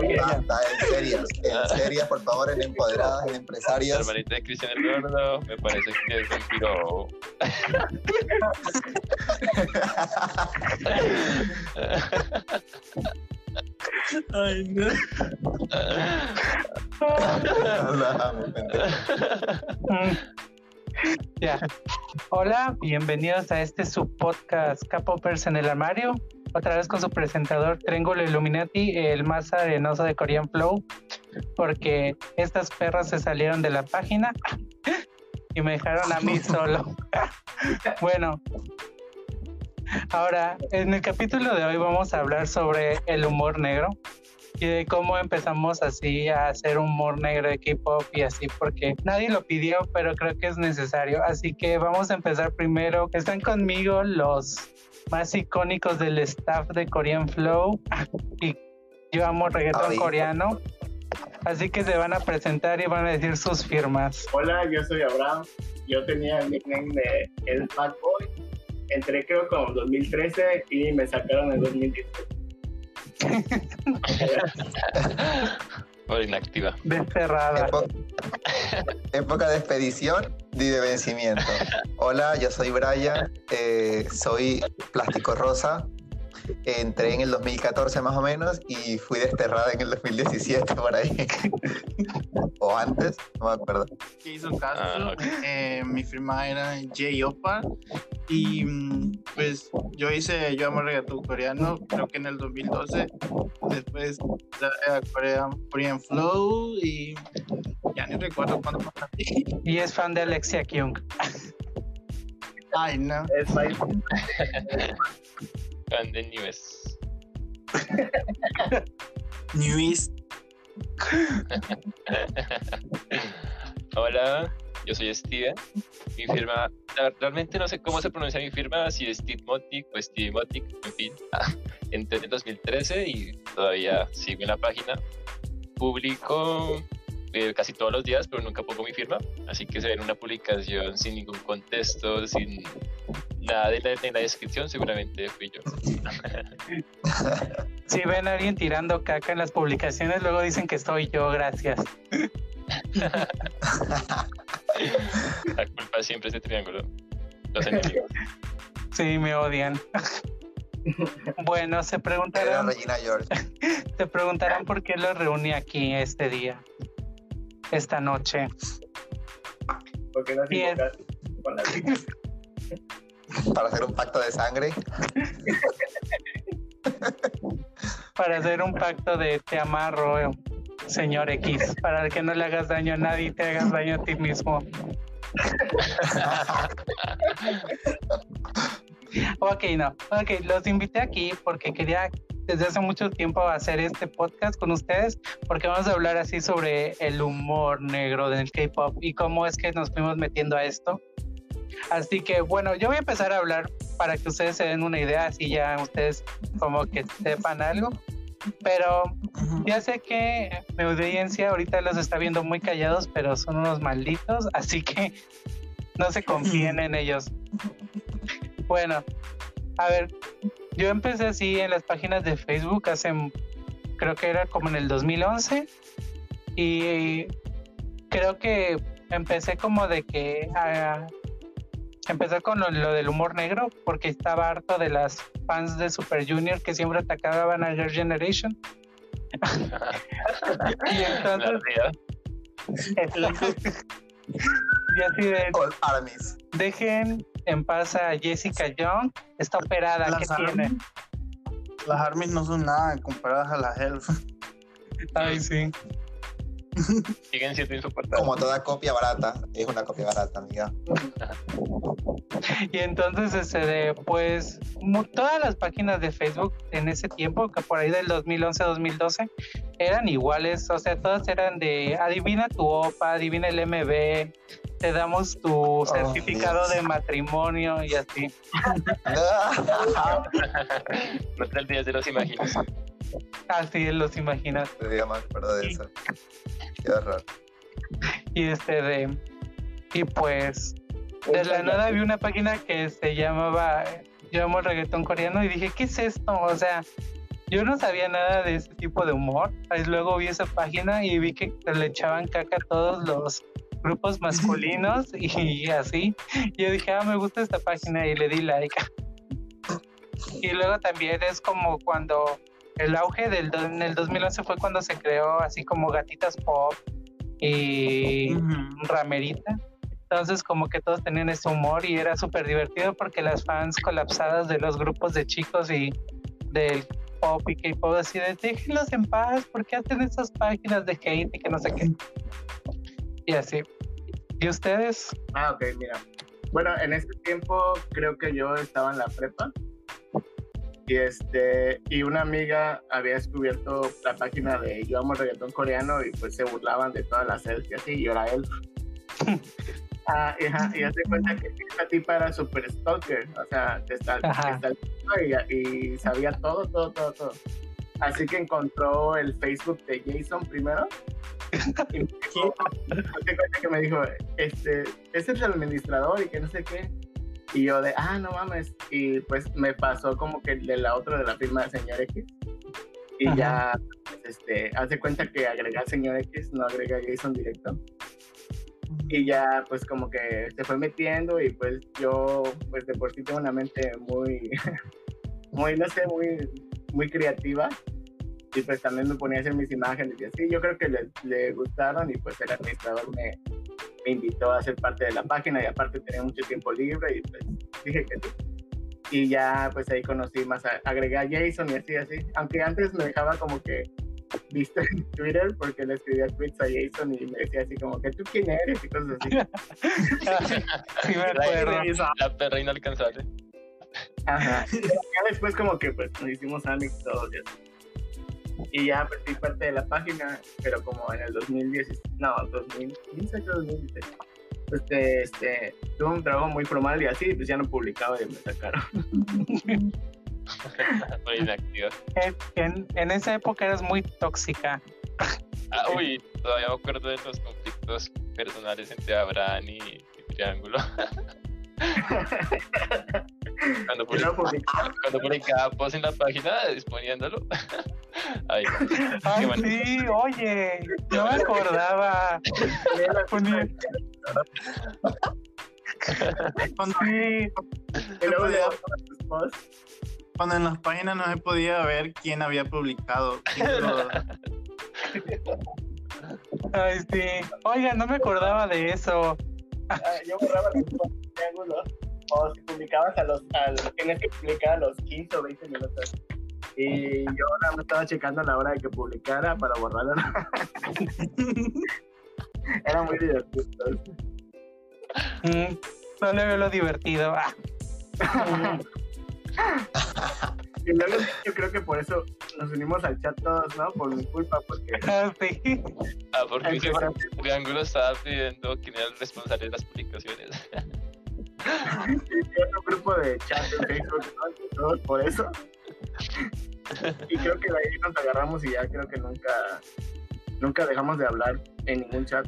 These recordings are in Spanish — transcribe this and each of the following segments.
Basta, en serias, en serias, por favor, en empoderadas, en empresarias. hermanita de Cristian el Gordo, me parece que es un piro. Ay, no. Ya. Hola, bienvenidos a este subpodcast K-Poppers en el armario. Otra vez con su presentador Triángulo Illuminati, el más arenoso de Korean Flow, porque estas perras se salieron de la página y me dejaron a mí solo. bueno, ahora en el capítulo de hoy vamos a hablar sobre el humor negro y de cómo empezamos así a hacer humor negro de K-pop y así, porque nadie lo pidió, pero creo que es necesario. Así que vamos a empezar primero. Están conmigo los más icónicos del staff de Korean Flow y yo amo reggaetón Ay. coreano. Así que se van a presentar y van a decir sus firmas. Hola, yo soy Abraham. Yo tenía el nickname de El Fat Boy. Entré creo como en 2013 y me sacaron en 2017. Por inactiva. Desterrada. Epo- Época de expedición y de vencimiento. Hola, yo soy Brian, eh, soy plástico rosa. Entré en el 2014 más o menos y fui desterrada en el 2017 por ahí. o antes, no me acuerdo. Jason Castro. Ah, ok. eh, mi firma era J. Opa. Y mm, pues yo hice Yo Amo Reggaetón Coreano, creo que en el 2012. Después entré a Korean, Korean Flow y ya ni recuerdo cuándo pasé. Y es fan de Alexia Kyung. Ay, no. Es New East. Hola, yo soy Steven. Mi firma, realmente no sé cómo se pronuncia mi firma, si es Stitmotic o Stevemotic, en fin. Entré en el 2013 y todavía sigo en la página. Publico eh, casi todos los días, pero nunca pongo mi firma. Así que se ven una publicación sin ningún contexto, sin nada de la, en la descripción, seguramente fui yo. Si ven a alguien tirando caca en las publicaciones, luego dicen que soy yo, gracias. La culpa siempre es de triángulo. Los enemigos. Sí, me odian. bueno, se Era preguntarán, Regina George. se preguntarán por qué los reuní aquí este día, esta noche. Porque no Bien. con las. Para hacer un pacto de sangre. Para hacer un pacto de te amarro, eh, señor X, para que no le hagas daño a nadie y te hagas daño a ti mismo. Ok, no. Ok, los invité aquí porque quería desde hace mucho tiempo hacer este podcast con ustedes porque vamos a hablar así sobre el humor negro del K-pop y cómo es que nos fuimos metiendo a esto. Así que bueno, yo voy a empezar a hablar para que ustedes se den una idea, así ya ustedes como que sepan algo. Pero ya sé que mi audiencia ahorita los está viendo muy callados, pero son unos malditos, así que no se confíen en ellos. Bueno, a ver, yo empecé así en las páginas de Facebook hace, creo que era como en el 2011, y creo que empecé como de que a empezar con lo, lo del humor negro, porque estaba harto de las fans de Super Junior que siempre atacaban a Girl Generation. y La entonces, y así de, All Armies. dejen en paz a Jessica Young, está operada, ¿qué Las tiene? armies, las armies no son nada comparadas a las elf. Ay, sí. Siguen siendo insoportables. Como toda copia barata. Es una copia barata, amiga. Y entonces, este, de, pues, todas las páginas de Facebook en ese tiempo, que por ahí del 2011-2012, eran iguales. O sea, todas eran de adivina tu OPA, adivina el MB, te damos tu certificado Dios. de matrimonio y así. No te olvides de los imaginos. Así los imaginas. Yo me acuerdo de eso. Qué horror. Y este de. Y pues, de la nada vi una página que se llamaba Yo amo el reggaetón coreano y dije, ¿qué es esto? O sea, yo no sabía nada de ese tipo de humor. Ahí luego vi esa página y vi que le echaban caca a todos los grupos masculinos y así. Yo dije, ah, me gusta esta página y le di like. Y luego también es como cuando el auge del do- en el 2011 fue cuando se creó así como Gatitas Pop y. Ramerita. Entonces como que todos tenían ese humor y era súper divertido porque las fans colapsadas de los grupos de chicos y del pop y K-pop así de déjenlos en paz, ¿por qué hacen esas páginas de hate y que no sé qué? Y así. ¿Y ustedes? Ah, ok, mira. Bueno, en ese tiempo creo que yo estaba en la prepa. Y este, y una amiga había descubierto la página de Yo amo el reggaetón coreano y pues se burlaban de todas las selfies y así, y yo era él. Ah, y, ajá, y hace cuenta que esta tipa era super stalker, o sea, te stalkeaba y, y sabía todo, todo, todo, todo. Así que encontró el Facebook de Jason primero. Y me dijo, hace cuenta que me dijo, este, es el administrador y que no sé qué. Y yo de, ah, no mames. Y pues me pasó como que de la otra de la firma de señor X. Y Ajá. ya, pues, este, hace cuenta que agrega al señor X, no agrega Jason directo. Y ya, pues como que se fue metiendo y pues yo, pues de por sí tengo una mente muy, muy, no sé, muy, muy creativa. Y pues también me ponía a hacer mis imágenes y así. Yo creo que le, le gustaron y pues el administrador me, me invitó a ser parte de la página y aparte tenía mucho tiempo libre y pues dije que sí. Y ya pues ahí conocí más, a- agregué a Jason y así, así. Aunque antes me dejaba como que visto en Twitter porque le escribía tweets a Jason y me decía así como que tú quién eres y cosas así. sí. La perra inalcanzable. Ajá. Ya después como que pues nos hicimos amigos todos y así. Y ya pues fui parte de la página, pero como en el 2016, no, 2015 creo 2016. Pues este, este, tuve un trabajo muy formal y así, pues ya no publicaba y me sacaron. Muy inactiva. En, en- en esa época eras muy tóxica. Ah, uy, todavía me acuerdo de los conflictos personales entre Abraham y, y Triángulo. cuando, publicaba, cuando publicaba post en la página exponiéndolo. Ay, sí, oye, no me acordaba. Cuando, Sí, en las páginas no se podía ver quién había publicado. quién ay, sí. Oiga, no me acordaba de eso. Ah, yo borraba los posts de triángulo. O si publicabas a los, al, tienes que publicar a los 15 o 20 minutos. Y yo nada más estaba checando la hora de que publicara para borrarlo. Era muy divertido. Mm, no le veo lo divertido. Yo creo que por eso nos unimos al chat todos, ¿no? Por mi culpa, porque ah, sí. Ah, porque ese Triángulo estaba pidiendo quién era el responsable de las publicaciones. y otro grupo de chat en Facebook, Todos por eso. Y creo que de ahí nos agarramos y ya creo que nunca, nunca dejamos de hablar en ningún chat.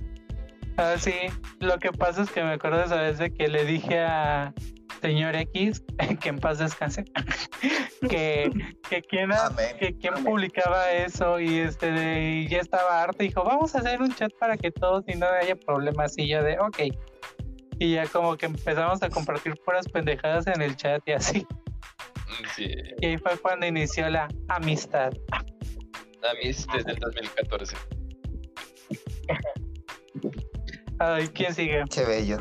Ah, sí. Lo que pasa es que me acuerdo esa vez de que le dije a señor X, que en paz descanse, que, que Amén. Amén. publicaba eso y este de- y ya estaba harto dijo vamos a hacer un chat para que todos y no haya problemas y yo de ok y ya como que empezamos a compartir puras pendejadas en el chat y así Sí, y ahí fue cuando inició la amistad a mí es desde el 2014. ay quién sigue Qué bello.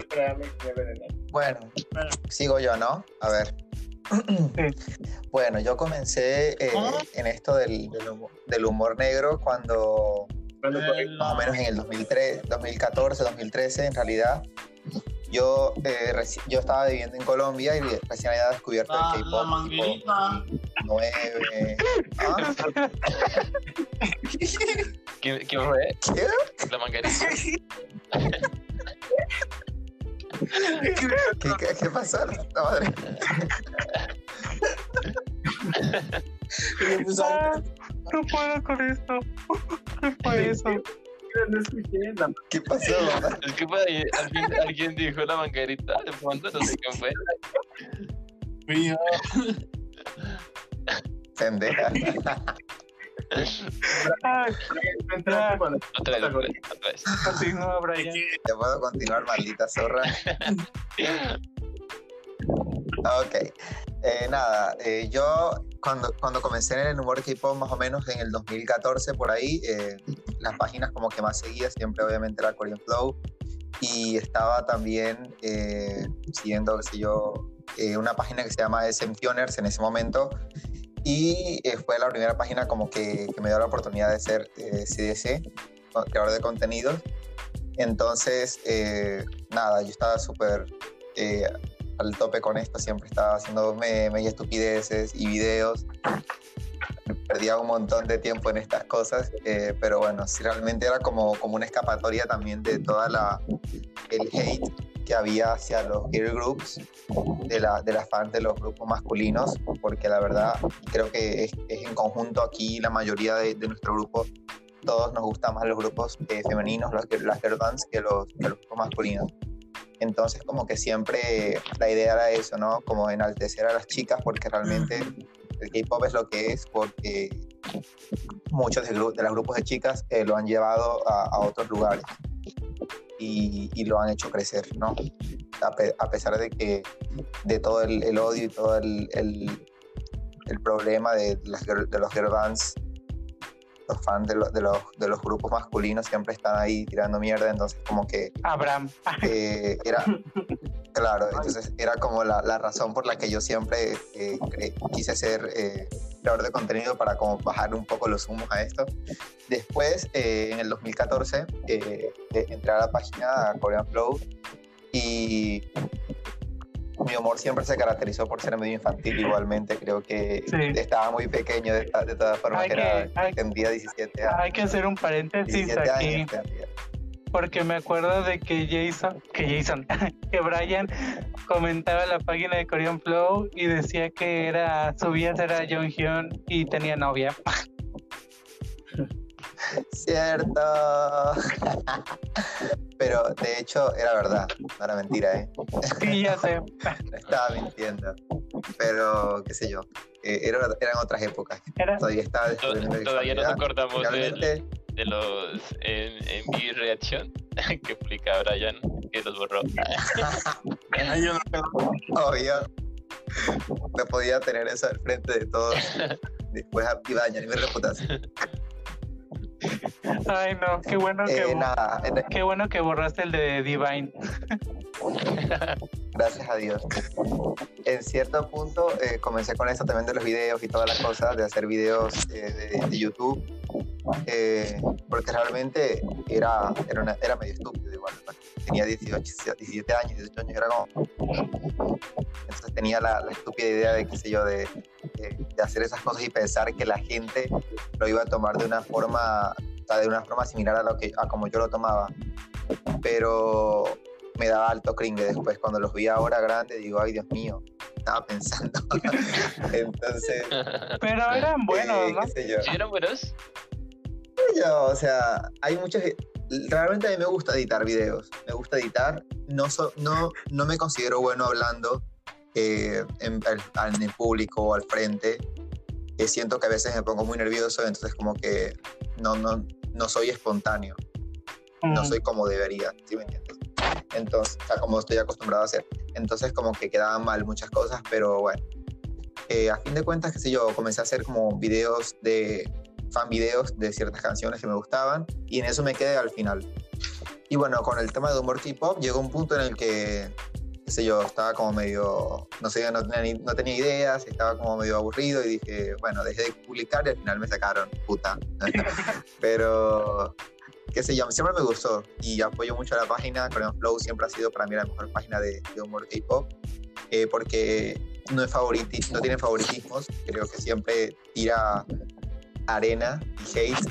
Bueno, sigo yo, ¿no? A ver. Bueno, yo comencé eh, en esto del, del humo- del humor negro cuando más o menos en el 2003, 2014, 2013 en realidad. Yo, eh, reci- yo estaba viviendo en Colombia y recién había descubierto La, el la K-pop tipo manguerita. 9. ¿Ah? ¿Quién, quién fue? ¿Qué? La manguerita. ¿Qué, qué, qué pasó? La madre. Ah, no puedo con esto qué fue eso no escuché la ¿Qué pasó? mamá? Es que alguien, alguien dijo la manguerita de fondo, no sé quién fue. Fui yo. Pendeja. Vez, continúa. ¿Ya puedo continuar, maldita zorra? Ok. Eh, nada, eh, yo cuando, cuando comencé en el humor K-pop, más o menos en el 2014, por ahí, eh, las páginas como que más seguía siempre, obviamente, era Korean Flow. Y estaba también eh, siguiendo, qué sé yo, eh, una página que se llama SM Pioners en ese momento. Y eh, fue la primera página como que, que me dio la oportunidad de ser eh, CDC, creador de contenidos. Entonces, eh, nada, yo estaba súper eh, al tope con esto, siempre estaba haciendo y estupideces y videos. Perdía un montón de tiempo en estas cosas, eh, pero bueno, sí, realmente era como, como una escapatoria también de toda la el hate que había hacia los girl groups, de, la, de las fans de los grupos masculinos, porque la verdad creo que es, es en conjunto aquí la mayoría de, de nuestro grupo todos nos gustan más los grupos eh, femeninos, los, las girl bands, que los, que los grupos masculinos. Entonces, como que siempre la idea era eso, ¿no? Como enaltecer a las chicas, porque realmente el K-pop es lo que es, porque muchos de, los grupos de chicas eh, lo han llevado a, a otros lugares y, y lo han hecho crecer, ¿no? A, pe- a pesar de que de todo el, el odio y todo el, el, el problema de, las, de los girl bands los fans de, lo- de, los, de los grupos masculinos siempre están ahí tirando mierda, entonces como que Abraham. eh, era, claro, entonces era como la, la razón por la que yo siempre eh, quise ser eh, creador de contenido para como bajar un poco los humos a esto. Después, eh, en el 2014, eh, eh, entré a la página Korean Flow y mi humor siempre se caracterizó por ser medio infantil igualmente, creo que Sí. estaba muy pequeño de, de todas formas, Hay que era, hay- tendría 17 años. Hay que hacer un paréntesis 17 aquí. años. Porque me acuerdo de que Jason, que Jason, que Brian comentaba la página de Korean Flow y decía que era, su vida era Jonghyun y tenía novia. Cierto. Pero de hecho era verdad, no era mentira, ¿eh? Sí, ya sé. No estaba mintiendo. Pero, qué sé yo, eh, era- eran otras épocas. Era, Todavía estaba Todavía nos sexualidad. acordamos Realmente, de los en, en mi reacción que publica Brian, que los borró. Ay, yo no puedo. obvio, no podía tener eso al frente de todos. Después a dañar mi reputación. ay no, qué bueno que, Eh, nada, en- qué bueno que borraste el de Divine. gracias a Dios. En cierto punto eh, comencé con esto también de los videos y todas las cosas, de hacer videos eh, de, de YouTube, eh, porque realmente era, era, una- era medio estúpido igual. Tenía 18, 17 años, 18 años, era como... Entonces tenía la, la estúpida idea de, qué sé yo, de, de- de hacer esas cosas y pensar que la gente lo iba a tomar de una forma, o sea, de una forma similar a, lo que, a como yo lo tomaba. Pero me daba alto cringe después. Cuando los vi ahora grande, digo, ay Dios mío, estaba pensando. Entonces, Pero eran buenos, eh, ¿no? ¿Sí eran buenos? Yo, o sea, hay muchas... Realmente a mí me gusta editar videos, me gusta editar, no, so- no, no me considero bueno hablando eh, en, en el público o al frente, Eh, siento que a veces me pongo muy nervioso, entonces como que no, no, no soy espontáneo, no Mm. soy como debería, ¿sí me entiendes? Entonces, o sea, como estoy acostumbrado a hacer. Entonces como que quedaban mal muchas cosas, pero bueno. Eh, a fin de cuentas, qué sé yo, comencé a hacer como videos de fan videos de ciertas canciones que me gustaban y en eso me quedé al final. Y bueno, con el tema de humor K-pop llegó un punto en el que, qué sé yo, estaba como medio, no sé, no tenía, ni- no tenía ideas, estaba como medio aburrido y dije, bueno, dejé de publicar y al final me sacaron, puta. Pero, qué sé yo, siempre me gustó y apoyo mucho a la página. Korean Flow siempre ha sido para mí la mejor página de, de humor K-pop eh, porque no, es no tiene favoritismos, creo que siempre tira arena y hate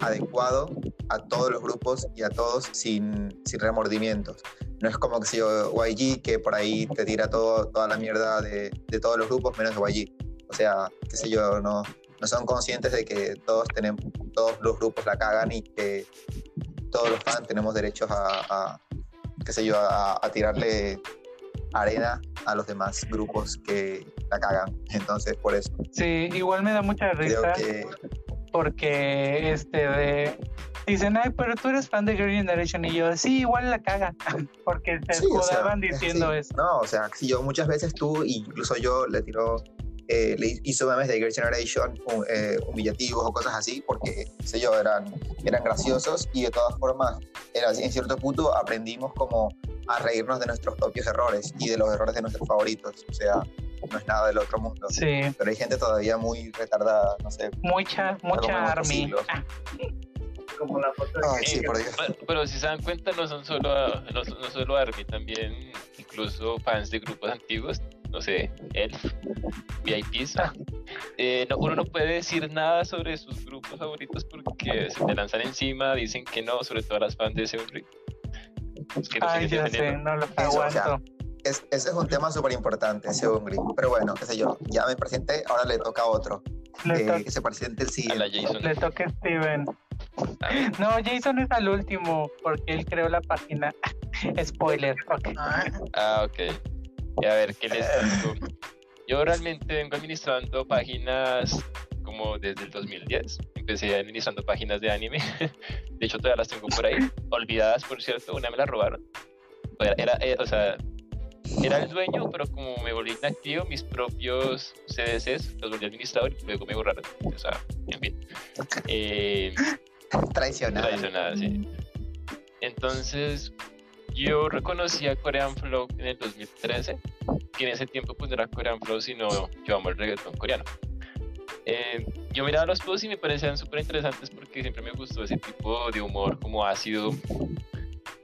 adecuado a todos los grupos y a todos sin, sin remordimientos. No es como que si YG, que por ahí te tira todo, toda la mierda de, de todos los grupos menos YG. O sea, qué sé yo, no, no son conscientes de que todos, tenemos, todos los grupos la cagan y que todos los fans tenemos derechos a, a qué sé yo, a tirarle arena a los demás grupos que, la cagan. Entonces, por eso. Sí, igual me da mucha risa que porque este de dicen, ay, pero tú eres fan de Girl Generation y yo, sí, igual la caga, porque se Sí, o sea, diciendo eso. No, o sea, si yo muchas veces tú, incluso yo le tiro, eh, le hizo memes de Girl Generation hu- eh, humillativos o cosas así, porque, qué sé yo, eran, eran graciosos y de todas formas, era, en cierto punto aprendimos como a reírnos de nuestros propios errores y de los errores de nuestros favoritos. O sea, no es nada del otro mundo. Sí, Pero hay gente todavía muy retardada, no sé. mucha, mucha army. Ah, Como la foto de Ay, sí, por Dios. Pero, pero si se dan cuenta, no son solo, no, no solo Army, también incluso fans de grupos antiguos, no sé, Elf, VIPs. Eh, no, uno no puede decir nada sobre sus grupos favoritos porque se te lanzan encima, dicen que no, sobre todo las fans de Seunri. Es que no Ay, siguen ya sé, no lo aguanto. Es, ese es un tema súper importante, Gris. Pero bueno, qué sé yo, ya me presenté, ahora le toca a otro. Le, eh, to- que se presente el A la siguiente. Jason. le toca a Steven. No, Jason es al último, porque él creó la página. Spoiler, ok. Ah, Ah, ok. Y a ver, ¿qué les digo? Yo realmente vengo administrando páginas como desde el 2010. Empecé administrando páginas de anime. De hecho, todavía las tengo por ahí. Olvidadas, por cierto. Una me la robaron. Era, era, eh, o sea, era el dueño, pero como me volví inactivo, mis propios CDCs los volví administrador y luego me borraron. O sea, en fin. Eh, Traicionado. tradicional, sí. Entonces, yo reconocí a Korean Flow en el 2013, que en ese tiempo pues no era Korean Flow, sino yo amo el reggaetón coreano. Eh, yo miraba los posts y me parecían súper interesantes porque siempre me gustó ese tipo de humor como ácido.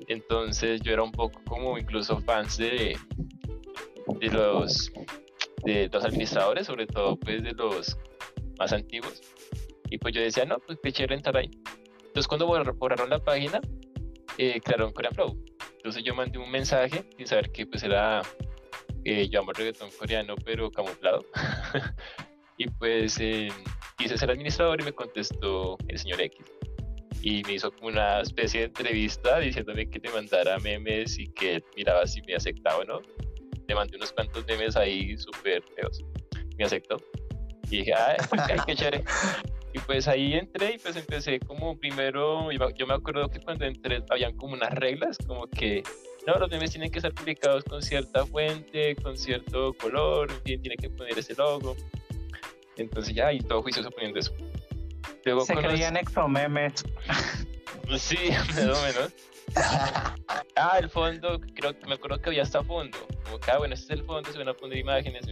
Entonces yo era un poco como incluso fans de, de los de los administradores, sobre todo pues de los más antiguos. Y pues yo decía, no, pues qué chévere entrar ahí. Entonces cuando borra- borraron la página, eh, crearon Korean Flow. Entonces yo mandé un mensaje sin saber que pues era, eh, yo amo el reggaetón coreano, pero camuflado. y pues eh, quise ser administrador y me contestó el señor X. Y me hizo como una especie de entrevista diciéndome que le mandara memes y que miraba si me aceptaba o no. Le mandé unos cuantos memes ahí súper feos. Me aceptó. Y dije, ay, qué chévere. Y pues ahí entré y pues empecé como primero, yo me- acuerdo que cuando entré habían como unas reglas, como que no, los memes tienen que estar publicados con cierta fuente, con cierto color, en fin, tiene que poner ese logo. Entonces ya, y todo juicioso poniendo eso. Luego Se creían exomemes. Sí, más o menos. Ah, el fondo, creo que me acuerdo que había hasta fondo. Como que, ah, bueno, este es el fondo, se van a poner imágenes.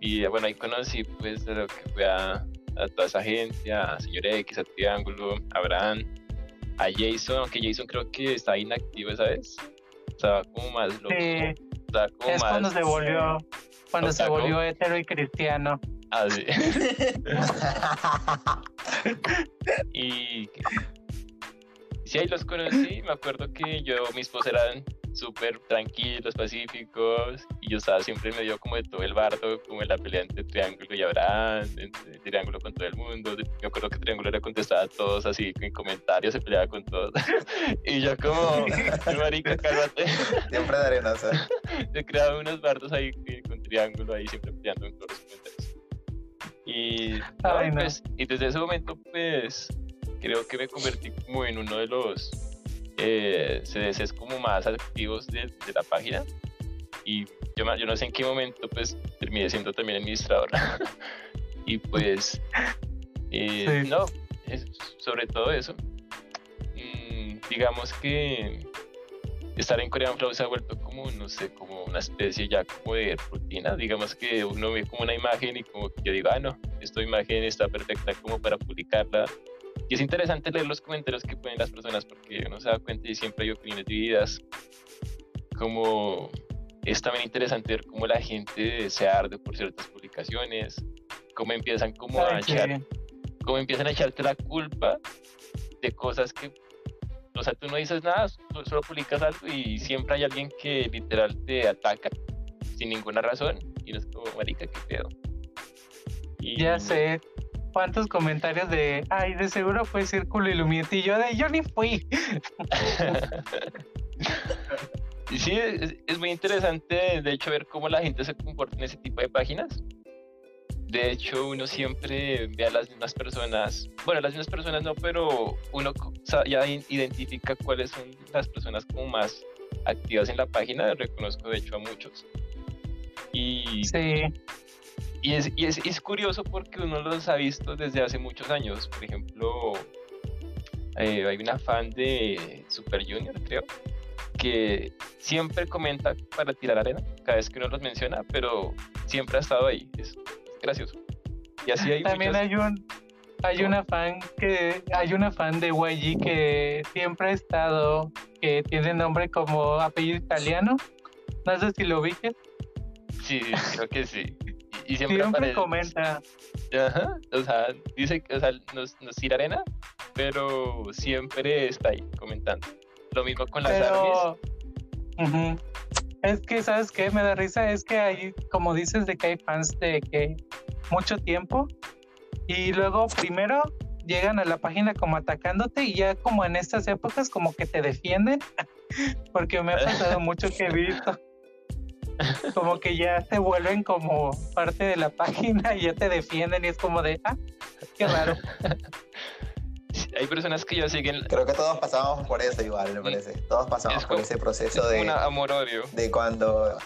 Y bueno, ahí conocí pues a lo que fue a, a toda esa gente, a Señor X, a Triángulo, a Abraham, a Jason, aunque Jason creo que estaba inactivo esa vez. Estaba como más loco. Sí, Estaba como es más. cuando se volvió, cuando se volvió hetero y cristiano. Ah, sí. y sí, ahí los conocí. Me acuerdo que yo, mis posts eran súper tranquilos, pacíficos, y yo estaba siempre en medio como de todo el bardo, como en la pelea entre Triángulo y Abraham, entre Triángulo con todo el mundo. Me acuerdo que Triángulo le contestaba a todos así en comentarios, se peleaba con todos. y yo como, marica, cálmate. Siempre de arenosa. se creaban unos bardos ahí con triángulo ahí siempre peleando en todos los comentarios. Y, Ay, no. pues, y desde ese momento pues creo que me convertí como en uno de los eh, CDCs como más activos de, de la página y yo, yo no sé en qué momento pues terminé siendo también administrador y pues eh, Sí. no es sobre todo eso Mm, digamos que estar en Korean Flow se ha vuelto como, no sé, como una especie ya como de rutina. Digamos que uno ve como una imagen y como que yo digo, ah, no, esta imagen está perfecta como para publicarla. Y es interesante leer los comentarios que ponen las personas porque uno se da cuenta y siempre hay opiniones divididas. Como es también interesante ver cómo la gente se arde por ciertas publicaciones, cómo empiezan como a echar como empiezan a echarte la culpa de cosas que, o sea, tú no dices nada, tú solo publicas algo y siempre hay alguien que literal te ataca sin ninguna razón y no es como, marica, qué pedo. Y- Ya sé. ¿Cuántos comentarios de, ay, de seguro fue Círculo Illuminati? Y yo de, yo ni fui. Y sí, es, es muy interesante, de hecho, ver cómo la gente se comporta en ese tipo de páginas. De hecho, uno siempre ve a las mismas personas, bueno, las mismas personas no, pero uno ya identifica cuáles son las personas como más activas en la página. Reconozco, de hecho, a muchos. Y, Sí, y, es, y es, es curioso porque uno los ha visto desde hace muchos años. Por ejemplo, eh, hay una fan de Super Junior, creo, que siempre comenta para tirar arena cada vez que uno los menciona, pero siempre ha estado ahí. Es gracioso. Y así hay también muchas- hay un hay una fan que hay una fan de YG que siempre ha estado que tiene nombre como apellido italiano. No sé si lo ubiques. Sí, creo que sí. Y, siempre, Siempre comenta. Ajá, o sea, dice que o sea, nos, nos tira arena, pero siempre está ahí comentando. Lo mismo con las armies. Pero es que sabes qué me da risa es que hay como dices de que hay fans de que mucho tiempo y luego primero llegan a la página como atacándote y ya como en estas épocas como que te defienden porque me ha pasado mucho que he visto como que ya se vuelven como parte de la página y ya te defienden y es como de ah qué raro Hay personas que ya siguen Creo que todos pasamos por eso igual, me parece. Todos pasamos Es por como- ese es proceso de, un amor-odio. de cuando...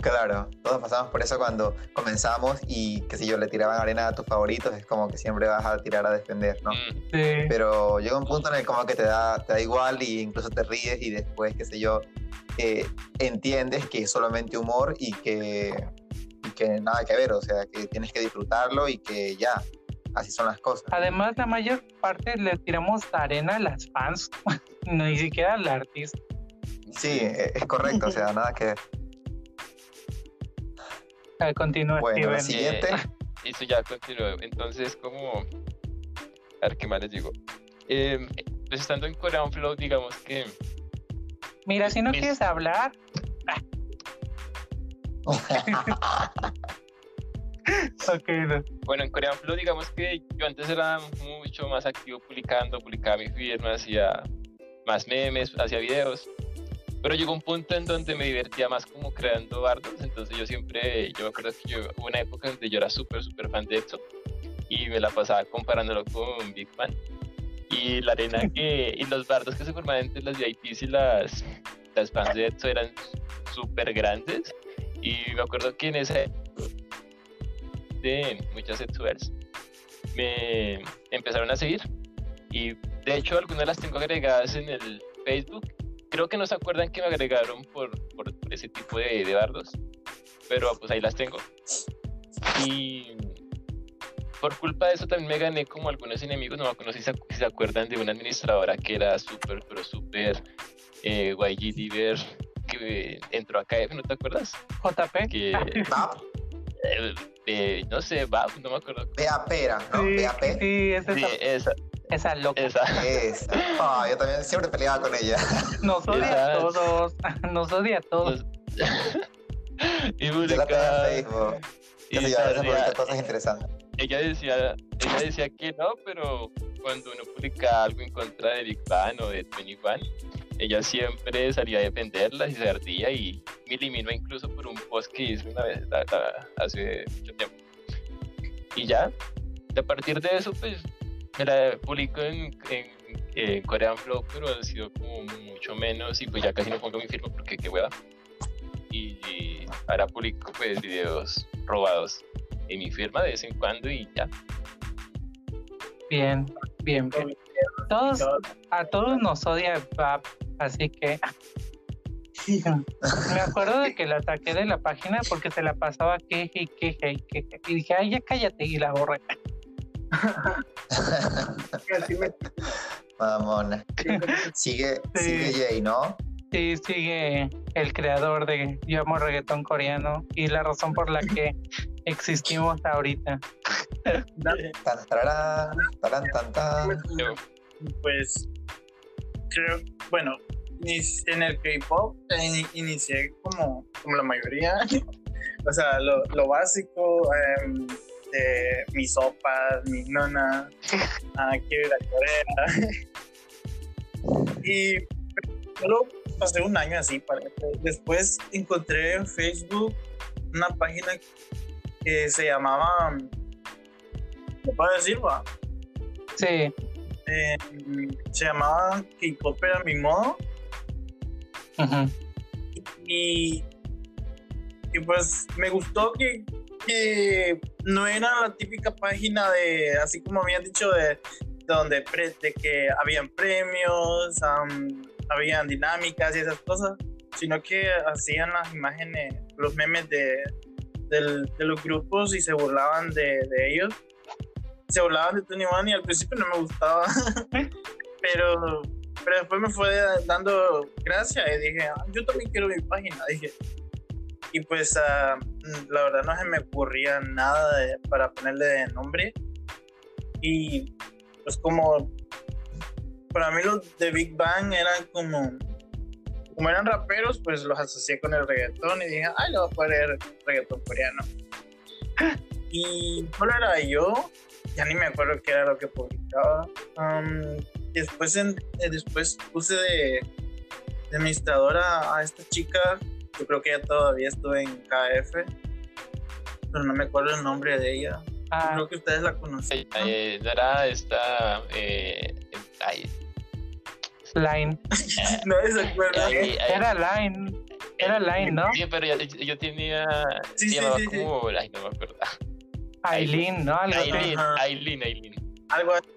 Claro, todos pasamos por eso cuando comenzamos y, qué sé yo, le tiraban arena a tus favoritos, es como que siempre vas a tirar a defender, ¿no? Mm, Sí. Pero llega un punto en el como que te da, te da igual y incluso te ríes y después, qué sé yo, eh, entiendes que es solamente humor y que, y que nada que ver, o sea, que tienes que disfrutarlo y que ya, así son las cosas. Además, la mayor parte le tiramos arena a las fans, ni siquiera al artista. Sí, eh, es correcto, o sea, nada que ver. Continúa, Bueno, Steven. siguiente. Eso ya continuó. Entonces, como. A ver qué más les digo. Eh, pues estando en Korean Flow, digamos que. Mira, si no mis- quieres hablar, ok, no. Bueno, en Korean Flow, digamos que yo antes era mucho más activo publicando, publicaba mi firma, hacía más memes, hacía videos. Pero llegó un punto en donde me divertía más como creando bardos. Entonces, yo siempre. Yo me acuerdo que yo, hubo una época donde yo era súper, súper fan de EXO. Y me la pasaba comparándolo con Big Fan. Y la arena que. y los bardos que se formaban entre las VIPs y las, las fans de EXO eran súper grandes. Y me acuerdo que en esa de muchas EXOers me empezaron a seguir. Y de hecho, algunas las tengo agregadas en el Facebook. Creo que no se acuerdan que me agregaron por, por, por ese tipo de, de bardos. Pero pues ahí las tengo. Y por culpa de eso también me gané como algunos enemigos. No me acuerdo si se, si se acuerdan de una administradora que era súper, pero súper eh, YG Diver que entró a KF, ¿no te acuerdas? JP. Que, ¿Vap? eh, eh, no sé, va, no me acuerdo. Vea pera, ¿no? Sí, Vea P. sí, es Sí, esa, esa, esa loca. esa. Esa. Ah, yo también siempre peleaba con ella. Nos odia a Esa- todos. Nos odia a todos. y Yo la tengo en Facebook. y yo, a veces salía- publica cosas interesantes. Ella decía, ella decía que no, pero cuando uno publicaba algo en contra de Big Bang o de Twenty One, ella siempre salía a defenderla y se ardía y me eliminó incluso por un post que hizo una vez hace mucho tiempo. Y ya, a partir de eso, pues me la publico en, en, en Korean Flow, pero ha sido como mucho menos y pues ya casi no pongo mi firma porque qué hueva. Y, y ahora publico pues videos robados en mi firma de vez en cuando y ya. Bien, bien, bien. Todos, a todos nos odia Bab, así que. Me acuerdo de que la saqué de la página porque se la pasaba queje y queje y queje. Y dije, ay, ya cállate y la borré. Mamona. Sigue, Sí. sigue Jay, ¿no? Sí, sigue el creador de Yo amo reggaetón coreano y la razón por la que existimos ahorita. Tan, tararán, tarán, tan, Pues creo, bueno, en el K-pop eh, ini- inicié como, como la mayoría. o sea, lo, lo básico, em, de mi sopa, mi nona, ah, quiero ir a Corea. y solo pasé un año así. Parece. Después encontré en Facebook una página que se llamaba. ¿Lo puedo decir, va? Sí. Eh, se llamaba K-Pop a mi modo. ujú. y, y pues me gustó que, que no era la típica página de, así como habían dicho, de, de donde pre- de que habían premios, am, habían dinámicas y esas cosas, sino que hacían las imágenes, los memes de, del- de los grupos y se burlaban de, de ellos. Se burlaban de Tony One y al principio no me gustaba, pero pero después me fue dando gracia y dije, "Ah, yo también quiero mi página, dije. Y pues ah, mm, la verdad no se me ocurría nada de- para ponerle de nombre. Y pues como para mí los de Big Bang eran como, como eran raperos, pues los asocié con el reggaetón y dije, ay, le voy a poner reggaetón coreano. Y solo era yo, ya ni me acuerdo qué era lo que publicaba. Am, después, en- eh, después puse de, de administradora a esta chica, yo creo que ella todavía estuvo en KF, pero no me acuerdo el nombre de ella. Ah, creo que ustedes la conocen. ¿no? Eh, Dara está. Eh, ay, Line. No se acuerda. ay, ay, Era Line. Era Line, ¿no? Sí, pero yo, yo tenía. Sí, sí, llamaba sí, sí. como. Ay, no me acuerdo. Aileen, ¿no? Algo. Aileen. Aileen, Aileen. Algo así.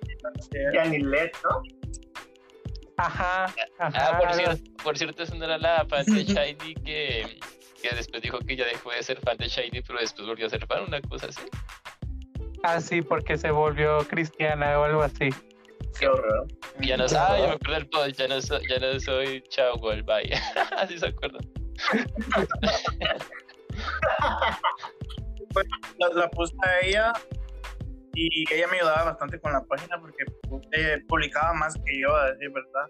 Yanilet, ¿no? Ajá, Ah, ajá. por algo- cierto, por cierto, esa no era la fan de Shiny que, que después dijo que ya dejó de ser fan de Shiny, pero después volvió a ser fan, una cosa así. Ah, sí, porque se volvió cristiana o algo así. Qué horror. Ya no soy, ah, yo me acuerdo del post, ya no soy, ya no soy Chao Gol, bye. así se acuerda. la, la puse a ella y ella me ayudaba bastante con la página porque eh, publicaba más que yo, a decir verdad.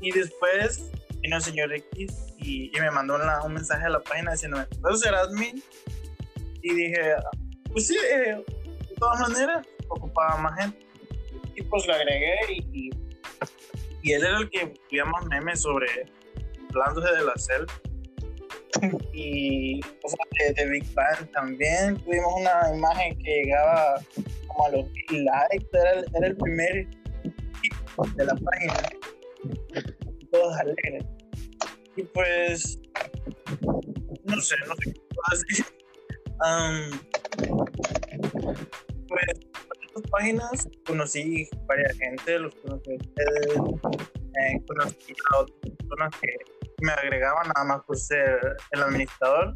Y después vino el señor X y, y me mandó una- un mensaje a la página diciéndome, ¿puedo ser admin? Y dije, pues sí, eh, de todas maneras, ocupaba más gente. Y pues lo agregué y, y, y él era el que subía más memes sobre hablándose de la self y cosas de, de Big Bang también. Tuvimos una imagen que llegaba como a los mil likes, era el, era el primer hit de la página. Todos alegres. Y pues, no sé, no sé qué decir. Am, pues, páginas conocí varias gente, los conocí eh, conocí a otras personas que me agregaban nada más por ser el administrador.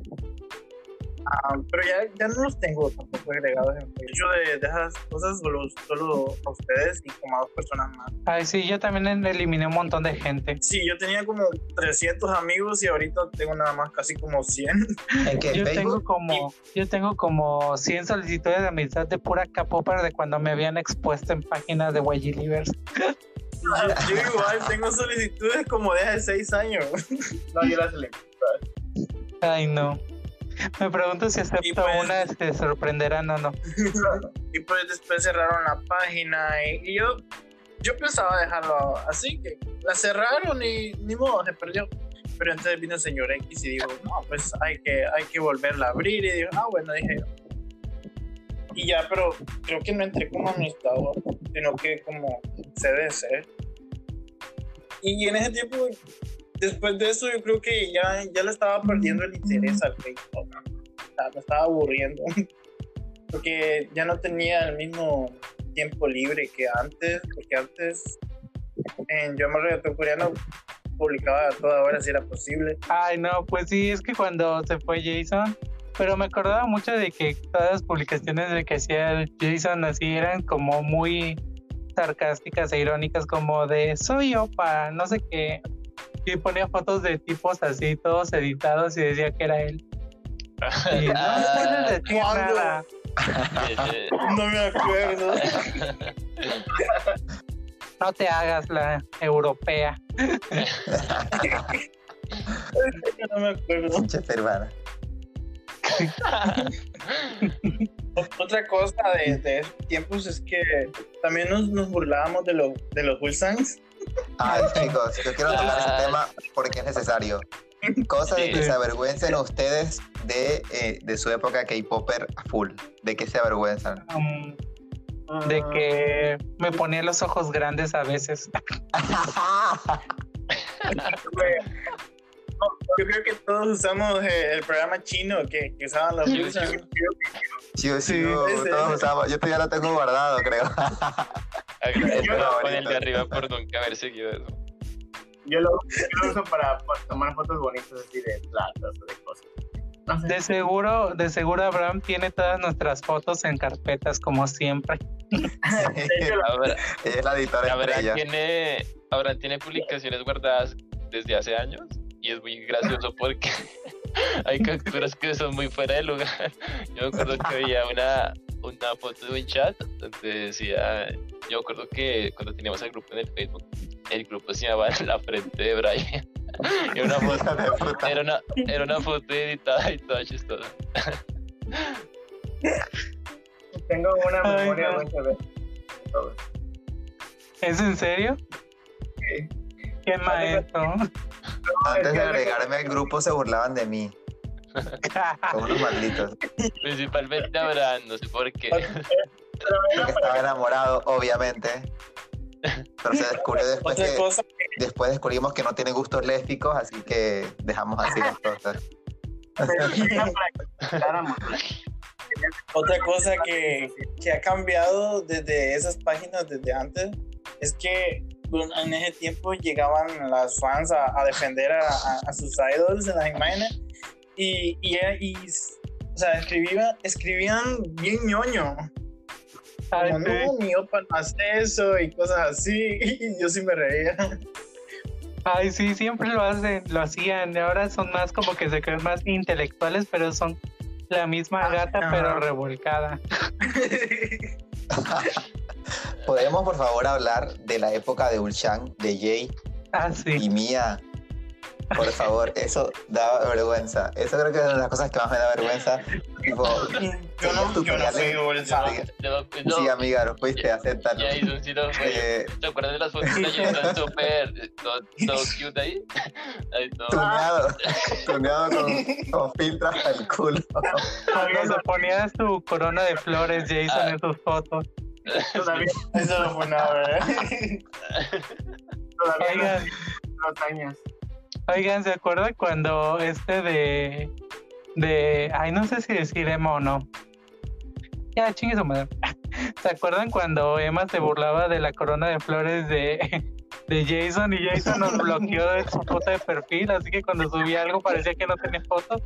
Ah, pero ya, ya no los tengo tampoco agregados en Facebook. Yo de, de esas cosas solo, solo a ustedes y como a dos personas más. Ay, sí, yo también eliminé un montón de gente. Sí, yo tenía como 300 amigos y ahorita tengo nada más casi como 100. ¿En qué? Yo tengo como, yo tengo como 100 solicitudes de amistad de pura capopar de cuando me habían expuesto en páginas de YG Livers. Yo, igual tengo solicitudes como de hace 6 años. No, yo las elegí. Ay, no. Me pregunto si acepto pues- una, se sorprenderán o no. y pues después cerraron la página y, y yo yo pensaba dejarlo así que la cerraron y ni modo se perdió pero entonces vino el señor X y dijo no pues hay que hay que volverla a abrir y digo ah bueno dije yo. y ya pero creo que no entré como administrador sino que como CDC y en ese tiempo después de eso yo creo que ya ya le estaba perdiendo el interés al Facebook O sea, me estaba aburriendo porque ya no tenía el mismo tiempo libre que antes, porque antes en Yo Amo Reggaetón Coreano publicaba a toda hora si era posible. Ay, no, pues sí, es que cuando se fue Jason, pero me acordaba mucho de que todas las publicaciones de que hacía Jason así eran como muy sarcásticas e irónicas, como de soy opa, no sé qué. Y ponía fotos de tipos así, todos editados y decía que era él. Y no puedes decir ¿cuándo? nada. No me acuerdo. No te hagas la europea. no me acuerdo. Pinche peruana. O- Otra cosa de, de esos tiempos es que también nos, nos burlábamos de, los de los Wilsons. Ay, chicos, yo quiero tocar ese tema porque es necesario. Cosas de que se avergüencen ustedes de, eh, de su época K-Popper a full. ¿De qué se avergüenzan? Um, de que me ponía los ojos grandes a veces. Yo creo que todos usamos eh, el programa chino que, que usaban los Sí, rusos. sí. Sí, ese. todos usamos- yo todavía lo tengo guardado, creo. Agradezco Yo- con el de arriba por nunca haber seguido eso. Yo lo, yo lo uso para, para tomar fotos bonitas así de platos o de cosas. No sé. De seguro, de seguro Abraham tiene todas nuestras fotos en carpetas como siempre. Ahora, Ella es la editora Abraham tiene, Abraham tiene publicaciones guardadas desde hace años y es muy gracioso porque hay capturas que son muy fuera de lugar. Yo me acuerdo que había una, una foto de un chat donde decía, yo me acuerdo que cuando teníamos el grupo en el Facebook, el grupo se llamaba La Frente de Brian. Era una foto, era una, era una foto editada y toda chistosa. tengo una Ay, memoria no. muy severa. de todo. ¿Es en serio? Sí. Qué maestro. Antes de agregarme al grupo se burlaban de mí, como unos malditos. Principalmente Abraham, no sé por qué. Porque estaba enamorado, obviamente. Pero se descubrió después que después descubrimos que no tiene gustos lésbicos, así que dejamos así las cosas. Otra cosa que, que ha cambiado desde esas páginas desde antes es que en ese tiempo llegaban las fans a, a defender a, a- a sus idols en las imágenes y, y, y, o sea, escribían, escribían bien ñoño. Ay, Como, sí. no, mi opa no hace eso y cosas así. Y yo sí me reía. Ay, sí, siempre lo hacen, lo hacían. Ahora son más como que se creen más intelectuales, pero son la misma gata, Ajá. pero revolcada. ¿Podemos, por favor, hablar de la época de Ulchan, de Jay Ah, y sí. Mía? Por favor, eso da vergüenza. Eso creo que es una de las cosas que más me da vergüenza. Tipo, Yo no, yo no bolsa. No, sí, amiga, lo fuiste, acéptalo. Lo fue. Eh, ¿Te acuerdas de las fotos de Jason súper todo, todo cute ahí? Ahí todo. tuneado, tuneado con, con filtro hasta el culo. Cuando se ponía su corona de flores, Jason, en sus fotos. Todavía, Eso no fue nada, ¿verdad? todavía Oigan, no los años. oigan, ¿se acuerdan cuando este de. de. Ay, no sé si decir Emma o no. Ya, chingue su madre. ¿Se acuerdan cuando Emma se burlaba de la corona de flores de, de Jason y Jason nos bloqueó de su foto de perfil? Así que cuando subía algo parecía que no tenía fotos.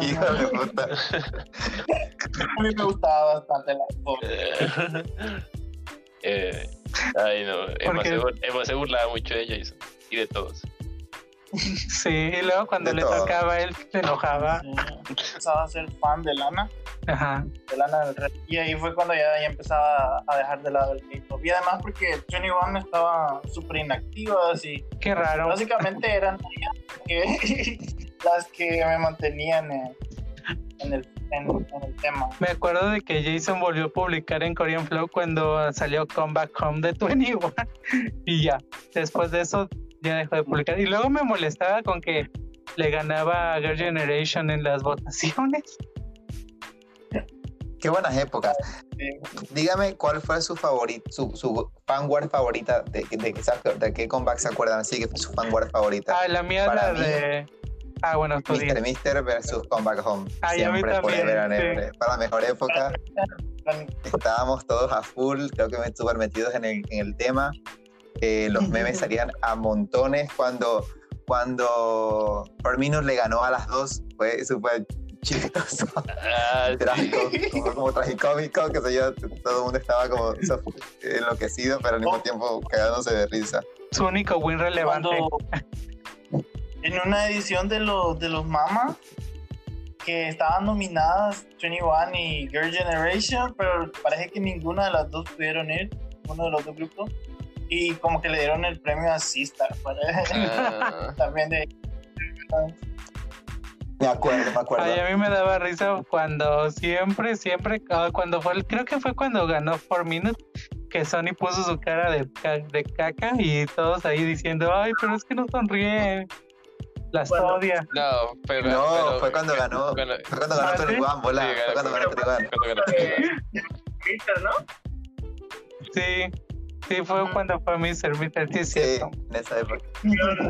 Hijo de puta. A mí me gustaba bastante la foto. Eh, ay, no. Emma se, Emma se burlaba mucho de Jason y de todos. Sí, y luego cuando De le todo. tocaba a él se enojaba. Empezaba a ser fan de Lana, Ajá. de Lana del Rey. Y ahí fue cuando ya, ya empezaba a dejar de lado el K-pop. Y además porque 21 estaba súper inactiva, así. Qué raro. Básicamente eran que, las que me mantenían en, en el, en, en el tema. Me acuerdo de que Jason volvió a publicar en Korean Flow cuando salió Come Back Home de 21 y ya. Después de eso ya dejó de publicar. Y luego me molestaba con que le ganaba a Girl Generation en las votaciones. Qué buenas épocas. Dígame cuál fue su favorito, su, su fanware favorita, de, de, de, de qué comeback se acuerdan, sí, que fue su fanware favorita. Ah, la mía Para la mí, de. Ah, bueno, tú di. Mister versus Comeback Home. Ay, a mí Siempre también, forever sí. Para la mejor época. Estábamos todos a full, creo que súper metidos en el, en el tema. Eh, los memes salían a montones cuando, cuando le ganó a las dos. Fue súper chistoso, Ah, sí. trágico, como, como tragicómico, que sé yo, todo el mundo estaba como enloquecido, pero al mismo tiempo cagándose de risa. Su único win relevante. Cuando en una edición de los de los Mama que estaban nominadas 21 y Girl Generation, pero parece que ninguna de las dos pudieron ir, uno de los dos grupos, y como que le dieron el premio a Sistar, Ah, también de Me acuerdo, me acuerdo. Ay, a mí me daba risa cuando siempre, siempre, ah, cuando fue, el- creo que fue cuando ganó 4 Minutes, que Sony puso su cara de, de caca y todos ahí diciendo, ay, pero es que no sonríe. Las Bueno. odia. No, pero. No, pero- fue cuando ganó. Cuando, Fue cuando ganó ¿Ah, sí? One, bola. Sí, Fue cuando ganó ganó Tony One. cuando ganó. Twitter, ¿no? Sí, sí, fue cuando fue Mr. Mr. Sí, es Sí, cierto. en esa época.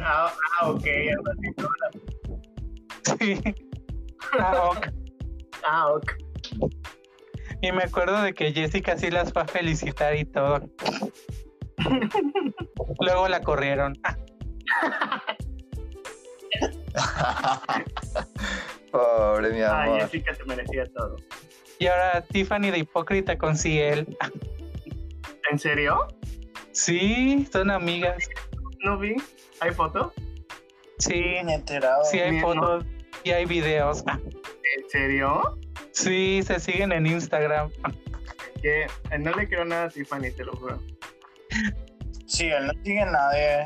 Ah, ah, ok. Sí. Ah, ok. Ah, ok. Y me acuerdo de que Jessica sí las fue a felicitar y todo. Luego la corrieron. Ah, Pobre mi Ah, amor. Jessica se merecía todo. Y ahora Tiffany de hipócrita con Ciel. ¿En serio? Sí, son amigas. ¿No vi? ¿Hay foto? Sí, Ni enterado. sí hay Bien, ¿no? fotos y hay videos. ¿En serio? Sí, se siguen en Instagram. Que eh, no le quiero nada a Tiffany, te lo juro. Sí, él no sigue a nadie.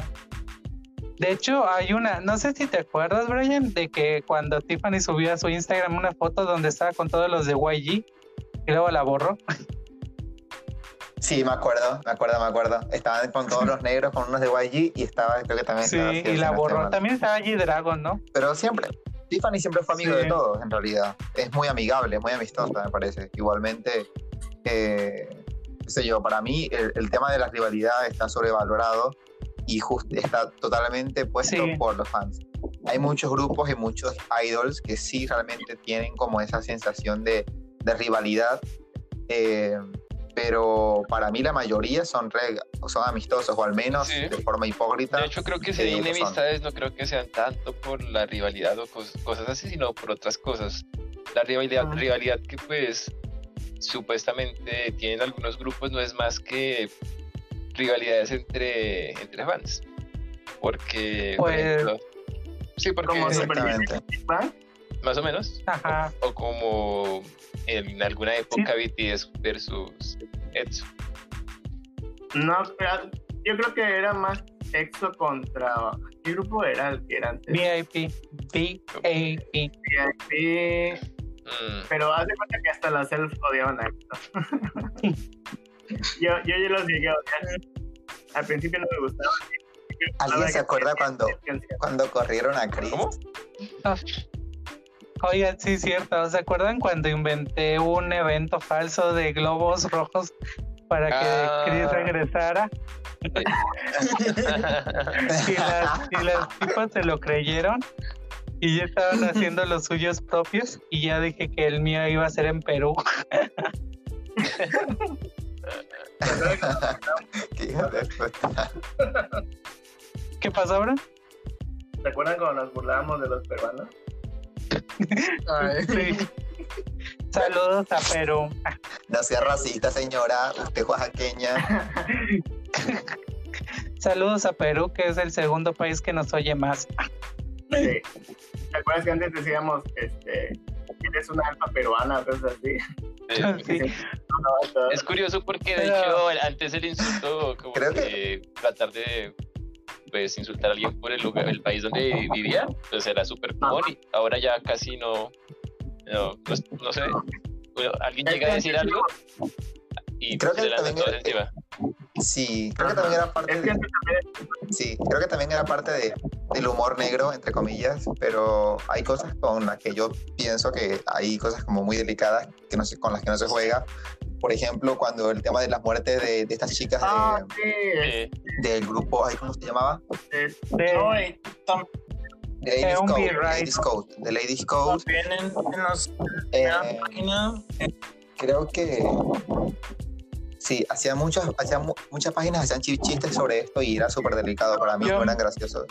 De hecho, hay una, no sé si te acuerdas, Brian, de que cuando Tiffany subió a su Instagram una foto donde estaba con todos los de YG y luego la borró. Sí, me acuerdo, me acuerdo, me acuerdo. Estaban con todos los negros, con unos de YG y estaba, creo que también Sí, estaba y Ciel, la borró. También estaba G-Dragon, ¿no? Pero siempre, Tiffany siempre fue amigo Sí. de todos, en realidad. Es muy amigable, muy amistosa, me parece. Igualmente, eh, qué sé yo, para mí el, el tema de la rivalidad está sobrevalorado y just- está totalmente puesto Sí. por los fans. Hay muchos grupos y muchos idols que sí realmente tienen como esa sensación de, de rivalidad, eh, pero para mí la mayoría son, re- son amistosos, o al menos Sí. de forma hipócrita. De hecho, creo que si hay enemistades, no creo que sean tanto por la rivalidad o cos- cosas así, sino por otras cosas. La rivalidad, Ah. rivalidad que pues supuestamente tienen algunos grupos no es más que rivalidades entre, entre fans. Porque, por Pues- ejemplo, sí, porque más o menos, Ajá. o como en alguna época BTS versus EXO. No, pero yo creo que era más EXO contra. ¿Qué grupo era el que era antes? VIP. VIP. VIP. Mm, Pero haz de cuenta que hasta las self odiaban a EXO. yo, yo ya los llegué a odiar. Al principio no me gustaba. ¿Alguien se acuerda cuando, cuando corrieron a Chris? ¿Cómo? Oigan, sí, cierto. ¿Se acuerdan cuando inventé un evento falso de globos rojos para que Ah. Chris regresara? Y las, y las tipas se lo creyeron y ya estaban haciendo los suyos propios y ya dije que el mío iba a ser en Perú. Qué hijo de puta. ¿Qué pasó ahora? ¿Se acuerdan cuando nos burlábamos de los peruanos? Sí. Saludos a Perú. No sea racista, señora. Usted es oaxaqueña. Saludos a Perú, que es el segundo país que nos oye más. Sí. ¿Te acuerdas que antes decíamos este, que eres una alfa peruana cosas así? Sí. Es curioso porque de Pero- hecho antes el insulto como Creo que tratar de pues insultar a alguien por el lugar, el país donde vivía, pues era súper común y ahora ya casi no, no, pues, no sé, bueno, alguien llega a decir algo y Creo se que lanzan también todos encima. Sí, creo que también era parte de, sí, creo que también era parte de, del humor negro, entre comillas, pero hay cosas con las que yo pienso que hay cosas como muy delicadas que no se- con las que no se juega. Por ejemplo, cuando el tema de las muertes de, de estas chicas de- Ah, sí. Eh, del grupo, ¿cómo se llamaba? este, De- No, Ladies Code. right. Ladies Code. The Ladies Code. también en, en los- eh, en la página creo que sí, hacía muchas, hacía mu- muchas páginas hacían chi- chistes sobre esto y era súper delicado para mí, Yo- no eran graciosos.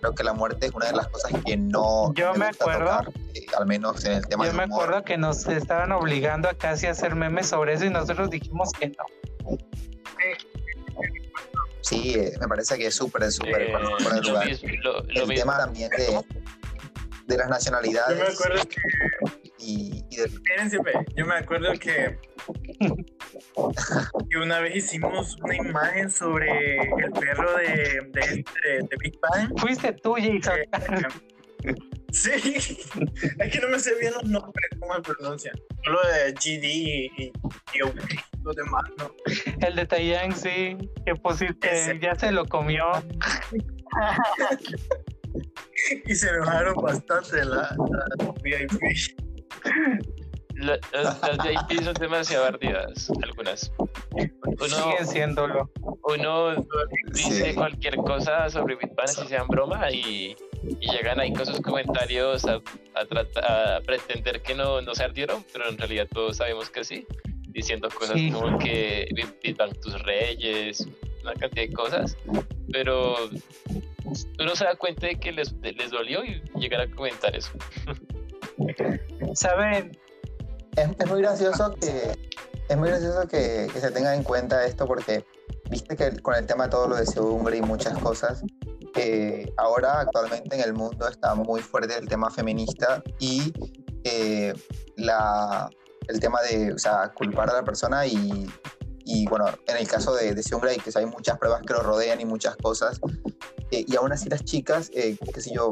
Creo que la muerte es una de las cosas que no Yo me gusta acuerdo- tocar, eh, al menos en el tema Yo me humor. acuerdo que nos estaban obligando a casi hacer memes sobre eso y nosotros dijimos que no. Sí, eh, me parece que es súper, súper eh, lugar. lo, lo El mismo. tema también de, de las yo nacionalidades me acuerdo que y, y del- Espérense. Yo me acuerdo que, que una vez hicimos una imagen sobre el perro de, de, de Big Bang. Fuiste tú, Jason. que- Sí, es que no me sé bien los nombres, cómo se pronuncian. Solo de GD y, y, y OK, los demás no. El de Taiyang, sí, que pusiste, Ese. ya se lo comió. Y se enojaron bastante la, la VIP. La- las, las VIP son demasiado ardidas, algunas. Uno, Siguen siéndolo. uno dice Sí. cualquier cosa sobre Bitban si sean broma y, y llegan ahí con sus comentarios a, a, trata- a pretender que no, no se ardieron, pero en realidad todos sabemos que sí, diciendo cosas Sí. como que Bit- Bitban tus reyes, una cantidad de cosas, pero uno se da cuenta de que les, les dolió y llegan a comentar eso. ¿Saben? Es, muy gracioso que es muy gracioso que, se tenga en cuenta esto porque viste que con el tema todo lo de Seungri y muchas cosas, eh, ahora actualmente en el mundo está muy fuerte el tema feminista y la, el tema de culpar a la persona y, bueno, en el caso de, de Seungri que hay muchas pruebas que lo rodean y muchas cosas eh, y aún así las chicas, eh, qué sé yo,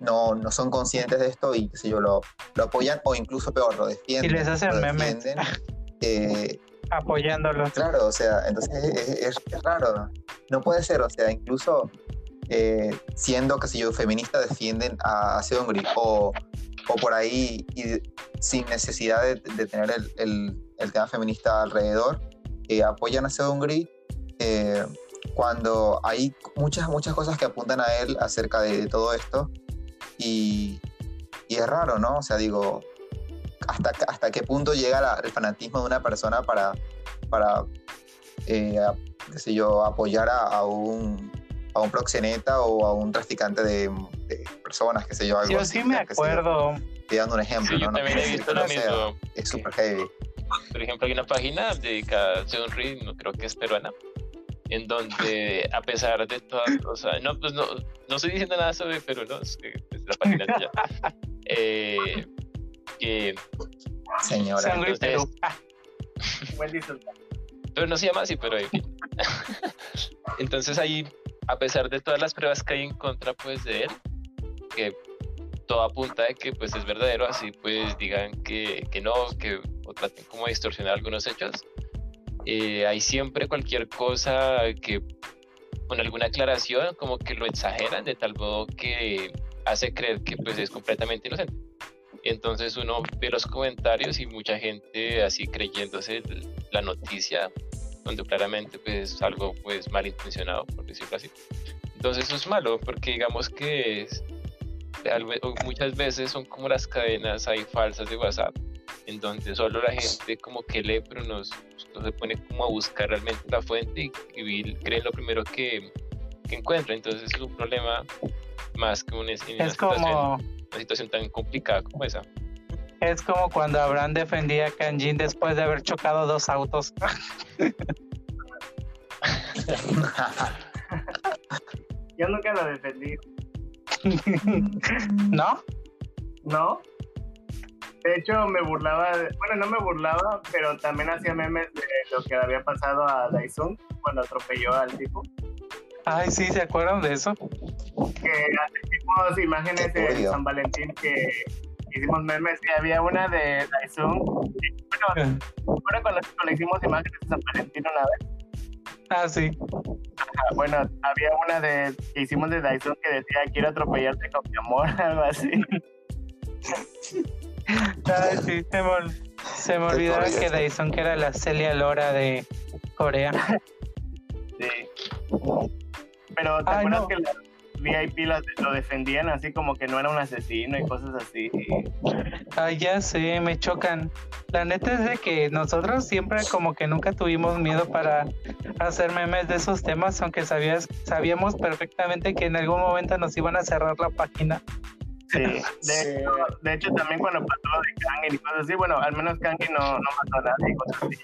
no, no son conscientes de esto y qué sé yo, lo, lo apoyan o incluso peor, lo defienden. Y les hacen memes. Eh, Apoyándolos. claro, o sea, entonces es, es- es raro. No puede ser, o sea, incluso eh, siendo, qué sé yo, feministas defienden a, a o, o por ahí y sin necesidad de, de tener el, el- el tema feminista alrededor, eh, apoyan a Seungri eh, cuando hay muchas, muchas cosas que apuntan a él acerca de, de todo esto y, y es raro, ¿no? O sea, digo, ¿hasta, hasta qué punto llega la- el fanatismo de una persona para, para eh, a- qué sé yo, apoyar a, a un, a un proxeneta o a un traficante de, de personas, qué sé yo, algo Yo así, sí me acuerdo. Estoy dando un ejemplo, Sí, yo ¿no? No también quiero he visto lo no sea, mismo. es súper heavy. Por ejemplo, hay una página dedicada a Seunri, no creo que es peruana, en donde a pesar de todas, o sea, no, pues no, no estoy diciendo nada sobre Perú, no, es que es la página de ella. Eh, que, Señora. Entonces-. Ah, pero no se llama así, pero en fin. Entonces ahí, a pesar de todas las pruebas que hay en contra, pues, de él, que todo apunta de que, pues, es verdadero, así, pues, digan que, que no, que o traten como de distorsionar algunos hechos, eh, hay siempre cualquier cosa que, con alguna aclaración, como que lo exageran de tal modo que hace creer que, pues, es completamente inocente. Entonces uno ve los comentarios y mucha gente así creyéndose la noticia, donde claramente pues es algo pues malintencionado, por decirlo así. Entonces eso es malo, porque digamos que es- muchas veces son como las cadenas ahí falsas de WhatsApp, en donde solo la gente como que lee, pero no, s- no se pone como a buscar realmente la fuente y, y creen lo primero que, que encuentra. Entonces es un problema más que un, en una Es situación- como, una situación tan complicada como esa. es como cuando Abraham defendía a Kanjin después de haber chocado dos autos. Yo nunca lo defendí, ¿No? ¿no? De hecho, me burlaba, de- bueno, no me burlaba, pero también hacía memes de lo que había pasado a Daisung cuando atropelló al tipo. Ay, sí, ¿se acuerdan de eso? Que hicimos imágenes de. San Valentín que hicimos memes y había una de Daisung. Bueno, bueno cuando, cuando hicimos imágenes de San Valentín una vez, Ah, sí. bueno, había una de que hicimos de Daisung que decía quiero atropellarte con mi amor, algo así. Ay, sí, se me, se me olvidaba que. Dyson que era la Celia Lora de Corea. Sí. Pero ¿te Ay, acuerdas no. que las VIP las- lo defendían así como que no era un asesino y cosas así? Ay, ya sé, me chocan. La neta es de que nosotros siempre como que nunca tuvimos miedo para hacer memes de esos temas, aunque sabías, sabíamos perfectamente que en algún momento nos iban a cerrar la página. Sí. De, Sí. Hecho, de hecho, también cuando pasó lo de Kangin y cosas así, bueno, al menos Kangin no, no mató a nadie y cosas así.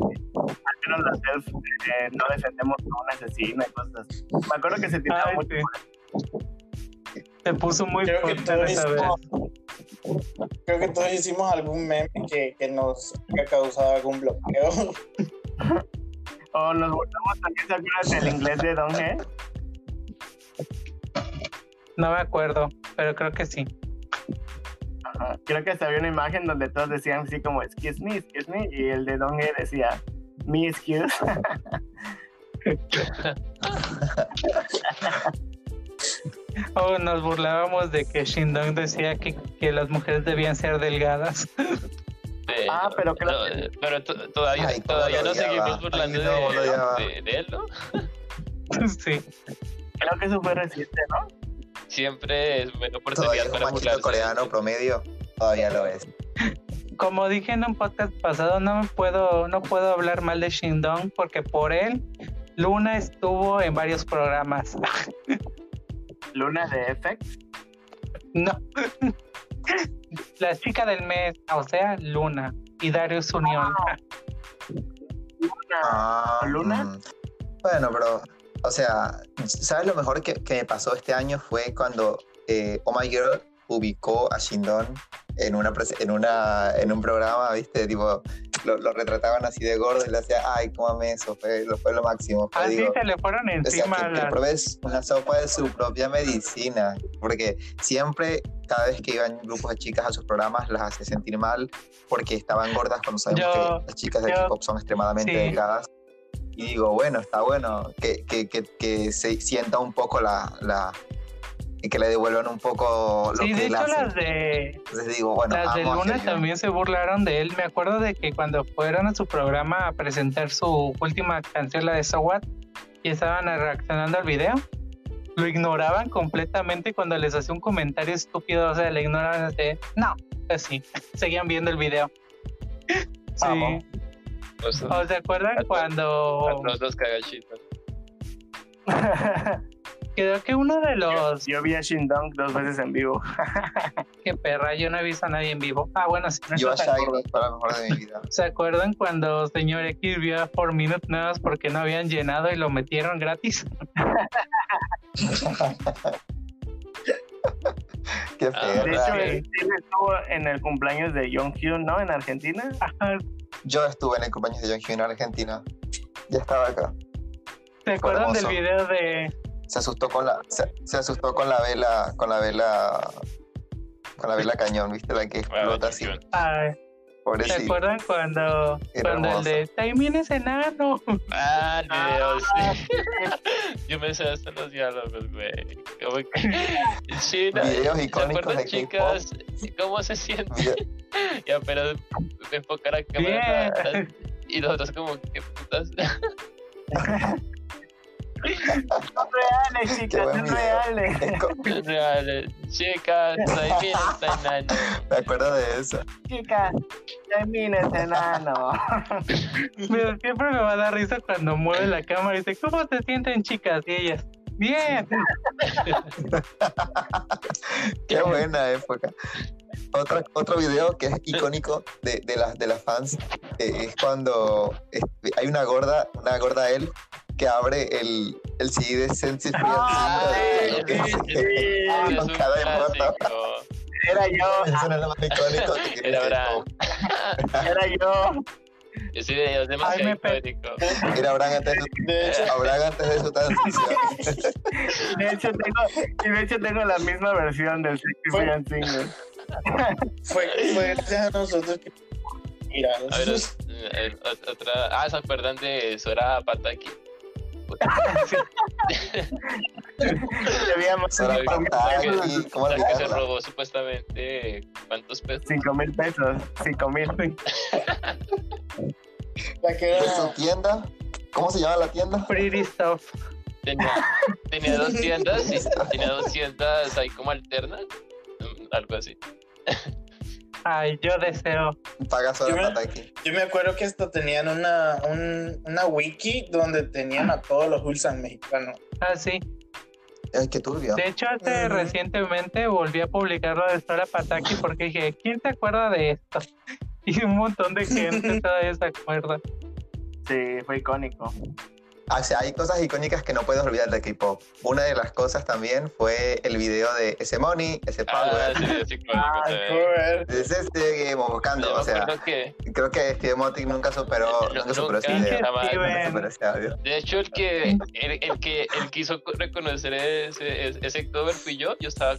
al menos las self eh, no defendemos a un asesino y cosas así. Me acuerdo que se tiraba Ay, mucho sí. Se puso muy Creo que fuerte todos hicimos, creo que todos hicimos algún meme que, que nos haya causado algún bloqueo. O nos burlamos también, ¿se acuerdan del inglés de Don G? No me acuerdo, pero creo que sí. Ajá. Creo que hasta había una imagen donde todos decían así como excuse me, excuse me, y el de Don E decía me excuse. O nos burlábamos de que Shindong decía que, que las mujeres debían ser delgadas. De- Ah, pero creo no, que- pero to- todavía, Ay, todavía nos seguimos burlando Ay, no, lo odiaba. de, de, de él, ¿no? sí. Creo que eso fue reciente, ¿no? Siempre es buena Todavía oportunidad un para machito burlarse. coreano promedio. Todavía lo es. Como dije en un podcast pasado, no me puedo, no puedo hablar mal de Shindong porque por él Luna estuvo en varios programas. Luna de FX. No. La chica del mes, o sea, Luna. Y Darius Unión. Luna. Ah, ¿Luna? mm. Bueno, pero, o sea, ¿sabes lo mejor que, que me pasó este año? Fue cuando eh, Oh My Girl ubicó a Shindon en una en una en un programa, ¿viste? Tipo, lo, lo retrataban así de gordo y le hacía, ay, cómame eso, fue, lo, fue lo máximo. Así digo, se le fueron o sea, encima que, a que las pruebes una sopa de su propia medicina, porque siempre, cada vez que iban grupos de chicas a sus programas, las hacía sentir mal porque estaban gordas cuando sabemos Yo- que las chicas de yo- K-pop son extremadamente sí. delgadas. Y digo, bueno, está bueno que, que, que, que se sienta un poco la, la... que le devuelvan un poco lo Sí, de que hecho hace. las de Entonces digo, bueno, las de Luna también se burlaron de él. Me acuerdo de que cuando fueron a su programa a presentar su última canción, la de So What, y estaban reaccionando al video, lo ignoraban completamente cuando les hacía un comentario estúpido, o sea, le ignoraban de, no, así, seguían viendo el video. Sí. Amo. Los, ¿O se acuerdan A cuando los dos cagachitos. creo que uno de los Yo vi a Shindong dos veces en vivo. que perra, yo no he visto a nadie en vivo. Ah, bueno, sí, no Yo a fue la mejor de mi vida. ¿Se acuerdan cuando señor X vio a 4 Minute nuevas porque no habían llenado y lo metieron gratis? Qué Ah, De hecho, sí. él estuvo en el cumpleaños de Jonghyun, ¿no? En Argentina. Yo estuve en el cumpleaños de Jonghyun en Argentina. Ya estaba acá. ¿Se acuerdan del video de se asustó con la se, se asustó con la vela con la vela con la vela cañón viste la que explota así ay, ¿Se pobrecito acuerdan cuando, cuando el de también es enano? Ah, video, sí. Yo me sé hasta los diálogos, güey. Como que... China, Videos ¿se icónicos acuerdan, de chicas? ¿Cómo se siente? Ya, pero enfocar a cámara Bien. y nosotros como, ¿qué putas? Reales, chicas, son reales. es co- Real, chicas, está enano. me acuerdo de eso Chicas, termina este enano. Pero siempre me va a dar risa cuando mueve la cámara y dice, ¿cómo se sienten chicas? Y ellas, bien. qué buena época Otra, otro video que es icónico de, de las de las fans eh, es cuando este, hay una gorda una gorda él que abre el, el CD de Sensi Free Ah, sí, de- sí, Es con cada. Era yo, Eso es lo más icónico que Era era yo. Ese video es demasiado icónico. Era Abraham antes de De hecho, Abraham antes de su transición. De hecho, tengo, de hecho tengo la misma versión del Sexy Fue- Freaking Singer. fue, fue gracias a nosotros que. Mira, A ver, otra. Ah, ¿se acuerdan de Sora Pataki? Debíamos que- ¿cómo la que se olvidarla? robó supuestamente cuántos pesos 5 mil pesos. 5 mil. la que de era. su tienda. ¿Cómo se llama la tienda? Pretty stuff. tenía, tenía dos tiendas y tenía dos tiendas ahí como alternas algo así Ay, yo deseo. Paga Yo Sora me- Pataki. Yo me acuerdo que hasta tenían una, un- una wiki donde tenían a todos los Ulsan mexicanos. Ah, sí. Ay, qué turbio. De hecho, hace recientemente volví a publicar lo de Sora Pataki porque dije, ¿quién se acuerda de esto? Y un montón de gente todavía se acuerda. Sí, fue icónico. O sea, hay cosas icónicas que no puedes olvidar de K-pop. Una de las cosas también fue el video de ese Money, ese Ah, Power. sí, sí, icónico Ah, cover. Es este buscando, o sea, que, creo que Steve Motic nunca superó, No, nunca superó ese nunca, video. Nunca superó ese audio. de hecho, el que, el, el que, el que hizo reconocer ese, ese, cover fui yo. Yo estaba,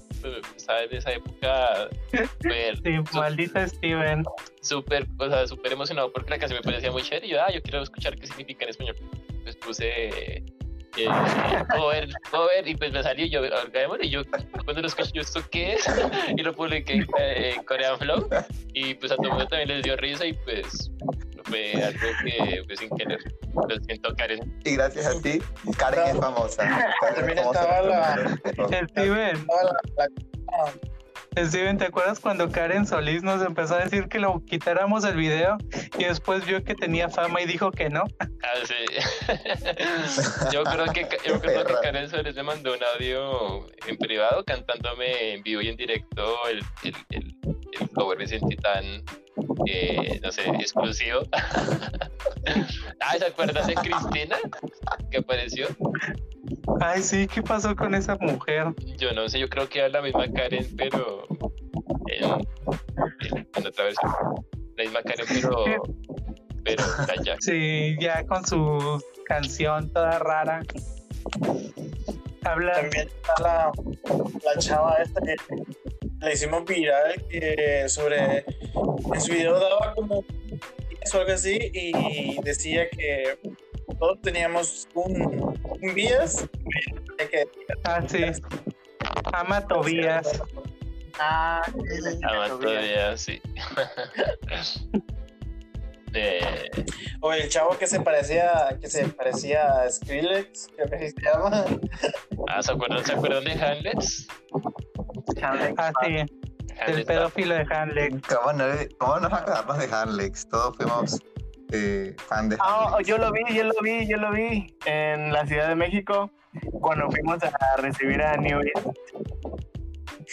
estaba en esa época súper, Sí, maldito Steven. súper, o sea, súper emocionado porque la canción me parecía muy chévere. Y yo, ah, yo quiero escuchar qué significa en español. Pues puse eh, cover, cover, y pues me salió y yo, y yo, cuando lo escuché, yo, ¿esto qué es? Y lo publiqué en, eh, en Korean Flow, y pues a todo el mundo también les dio risa, y pues fue algo que, pues sin querer, lo siento, Karen. Y gracias a ti, Karen es famosa. Karen También es famosa estaba la- el. Steven, Toda la- la- Steven, ¿te acuerdas cuando Karen Solís nos empezó a decir que lo quitáramos el video y después vio que tenía fama y dijo que no? Ah, sí. yo creo que, yo creo que. Karen Suárez me mandó un audio en privado cantándome en vivo y en directo el, el, el, el cover me sentí tan, eh, no sé, exclusivo. ah, ¿se acuerdan de Cristina? Que apareció. Ay, sí, ¿qué pasó con esa mujer? Yo no sé, yo creo que era la misma Karen, pero en, en- en otra versión. La misma Karen, pero, pero allá. Sí, ya con su canción toda rara. Habla. También está la, la chava esta que la hicimos viral que sobre en su video daba como o algo así y decía que todos teníamos un, un vías que Ah, sí. Ama Tobías. Ah, Ah, Tobías. sí. Eh, o el chavo que se parecía que se parecía a Skrillex creo que así se llama ah, ¿se acuerdan, ¿se acuerdan de Hamlets? Chale. Ah, sí. El pedófilo de Hanley. ¿Cómo no, cómo nos acordamos de Hanlex? Todos fuimos eh, fan de Hanlex. yo lo vi, yo lo vi, yo lo vi en la Ciudad de México cuando fuimos a recibir a New East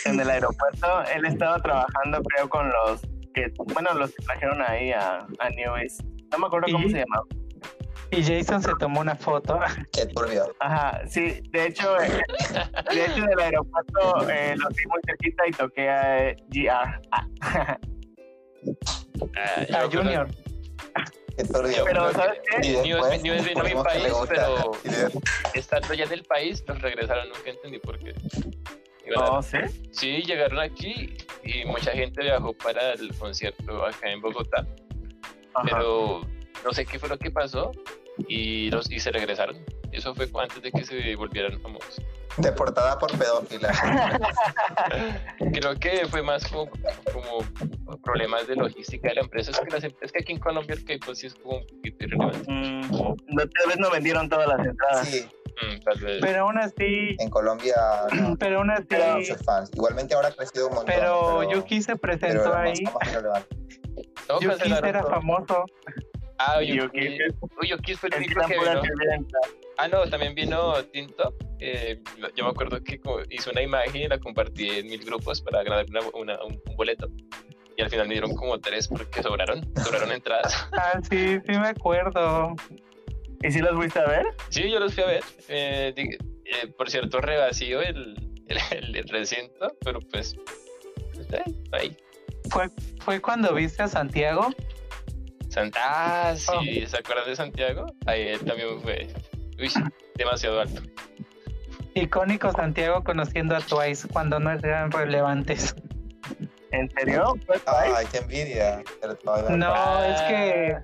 en el aeropuerto. Él estaba trabajando, creo, con los que, bueno, los que trajeron ahí a, a New East. No me acuerdo cómo ¿Y? se llamaba. Y Jason se tomó una foto. Qué turbio. Ajá, sí, de hecho, eh, de hecho del aeropuerto eh, lo vi muy cerquita y toqué a eh, GR. Ah, yo A Junior. Pero, ¿sabes qué? después New vino a mi país, pero- Estando ya en el país, los regresaron, nunca entendí por qué. No, ¿sí? Sí, llegaron aquí y mucha gente viajó para el concierto acá en Bogotá, Ajá. pero no sé qué fue lo que pasó y, los, y se regresaron. Eso fue antes de que se volvieran famosos. Deportada por pedófila. Creo que fue más como, como problemas de logística de la empresa. Es que, las es que aquí en Colombia el K-pop sí es como un poquito irrelevante. Mm, no, tal vez no vendieron todas las entradas. Sí, Mm, tal vez. Pero aún así, en Colombia no, pero aún así, fans. Igualmente ahora ha crecido un montón. pero pero Yuki se pero presentó era ahí. No, Yuki era todo. famoso. Ah, Yuki. Yuki. Fue el único que vino. Ah, no, también vino Tinto. Eh, yo me acuerdo que hizo una imagen y la compartí en mil grupos para ganar una, una- un, un boleto. Y al final me dieron como tres porque sobraron, sobraron entradas. Ah, sí, sí me acuerdo. ¿Y si los fuiste a ver? Sí, yo los fui a ver. Eh, eh, por cierto, rebasío el, el, el recinto, pero pues, pues, eh, ahí. Fue, fue cuando viste a Santiago. Santa, ah, sí, ¿se acuerdan de Santiago? Ahí él también fue, uy, demasiado alto. Icónico Santiago conociendo a Twice cuando no eran relevantes. ¿En serio? ¿Fue Twice? Ay, qué envidia. No, es que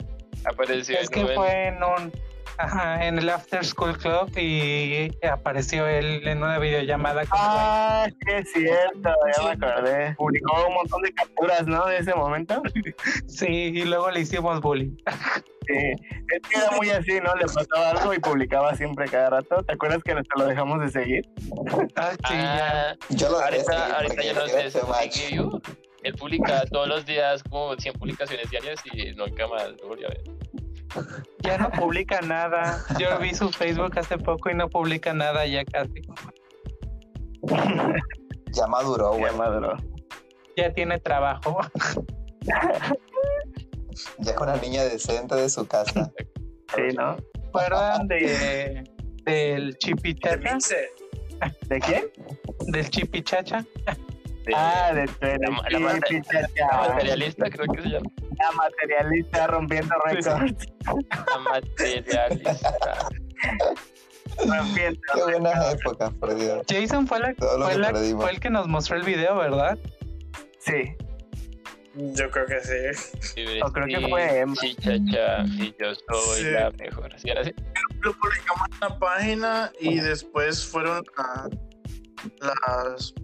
Apareció es que fue en un ajá, en el After School Club y apareció él en una videollamada con Ah, sí es cierto, ya me acordé. Publicó un montón de capturas, ¿no? De ese momento. Sí, y luego le hicimos bullying. Sí, es que era muy así, ¿no? Le pasaba algo y publicaba siempre cada rato. ¿Te acuerdas que hasta lo dejamos de seguir? Ah, sí, ya. Ah, Yo lo ahorita, ahorita ya no sé. Él publica todos los días como 100 publicaciones diarias y nunca más lo volví a ver. Ya no publica nada. Yo vi su Facebook hace poco y no publica nada ya casi. Ya maduró, Ya güey. maduró. Ya tiene trabajo. Ya es una niña decente de su casa. Sí, ¿no? acuerdan de del chipichacha? ¿De quién? Del chipichacha. De- Ah, de La- la mate- Chipichacha. la materialista, creo que se llama. La materialista rompiendo récords. La materialista. Rompiendo. Qué buenas épocas, por Dios. Jason fue, la, fue, que la- perdimos. fue el que nos mostró el video, ¿verdad? Sí. Yo creo que sí. Sí, O creo que fue Emma. Sí, chacha, y yo soy Sí. la mejor. ¿Sí era así? Lo publicamos en la página y después fueron a las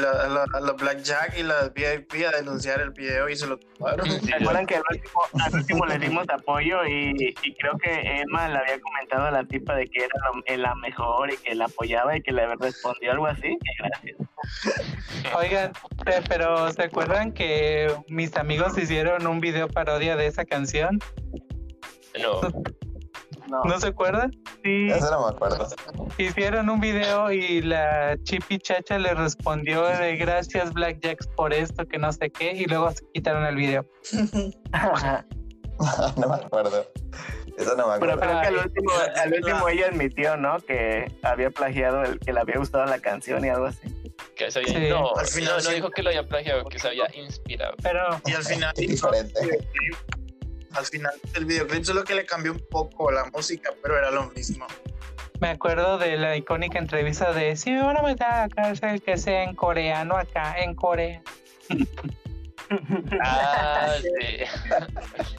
la, la, la Blackjack y las VIP a denunciar el video y se lo tomaron. Sí, ¿Se acuerdan que al último, al último le dimos apoyo y, y creo que Emma le había comentado a la tipa de que era lo- eh, la mejor y que la apoyaba y que le respondió algo así? Gracias. Oigan, pe- pero ¿se acuerdan que mis amigos hicieron un video parodia de esa canción? No, No. ¿No se acuerdan? Sí, Eso no me acuerdo. hicieron un video y la Chipi Chacha le respondió de gracias Blackjacks por esto, que no sé qué, y luego se quitaron el video. no me acuerdo. Eso no me Pero acuerdo. creo que al último, al último ella admitió, ¿no? Que había plagiado, el que le había gustado la canción y algo así. que se había, Sí. no, Al final no, no sí. dijo que lo había plagiado, que se había inspirado. Pero Y al final, diferente. Al final del videoclip solo que le cambió un poco la música, pero era lo mismo. me acuerdo de la icónica entrevista de si me van a meter a la cárcel que sea en coreano acá, en Corea. Ah, sí.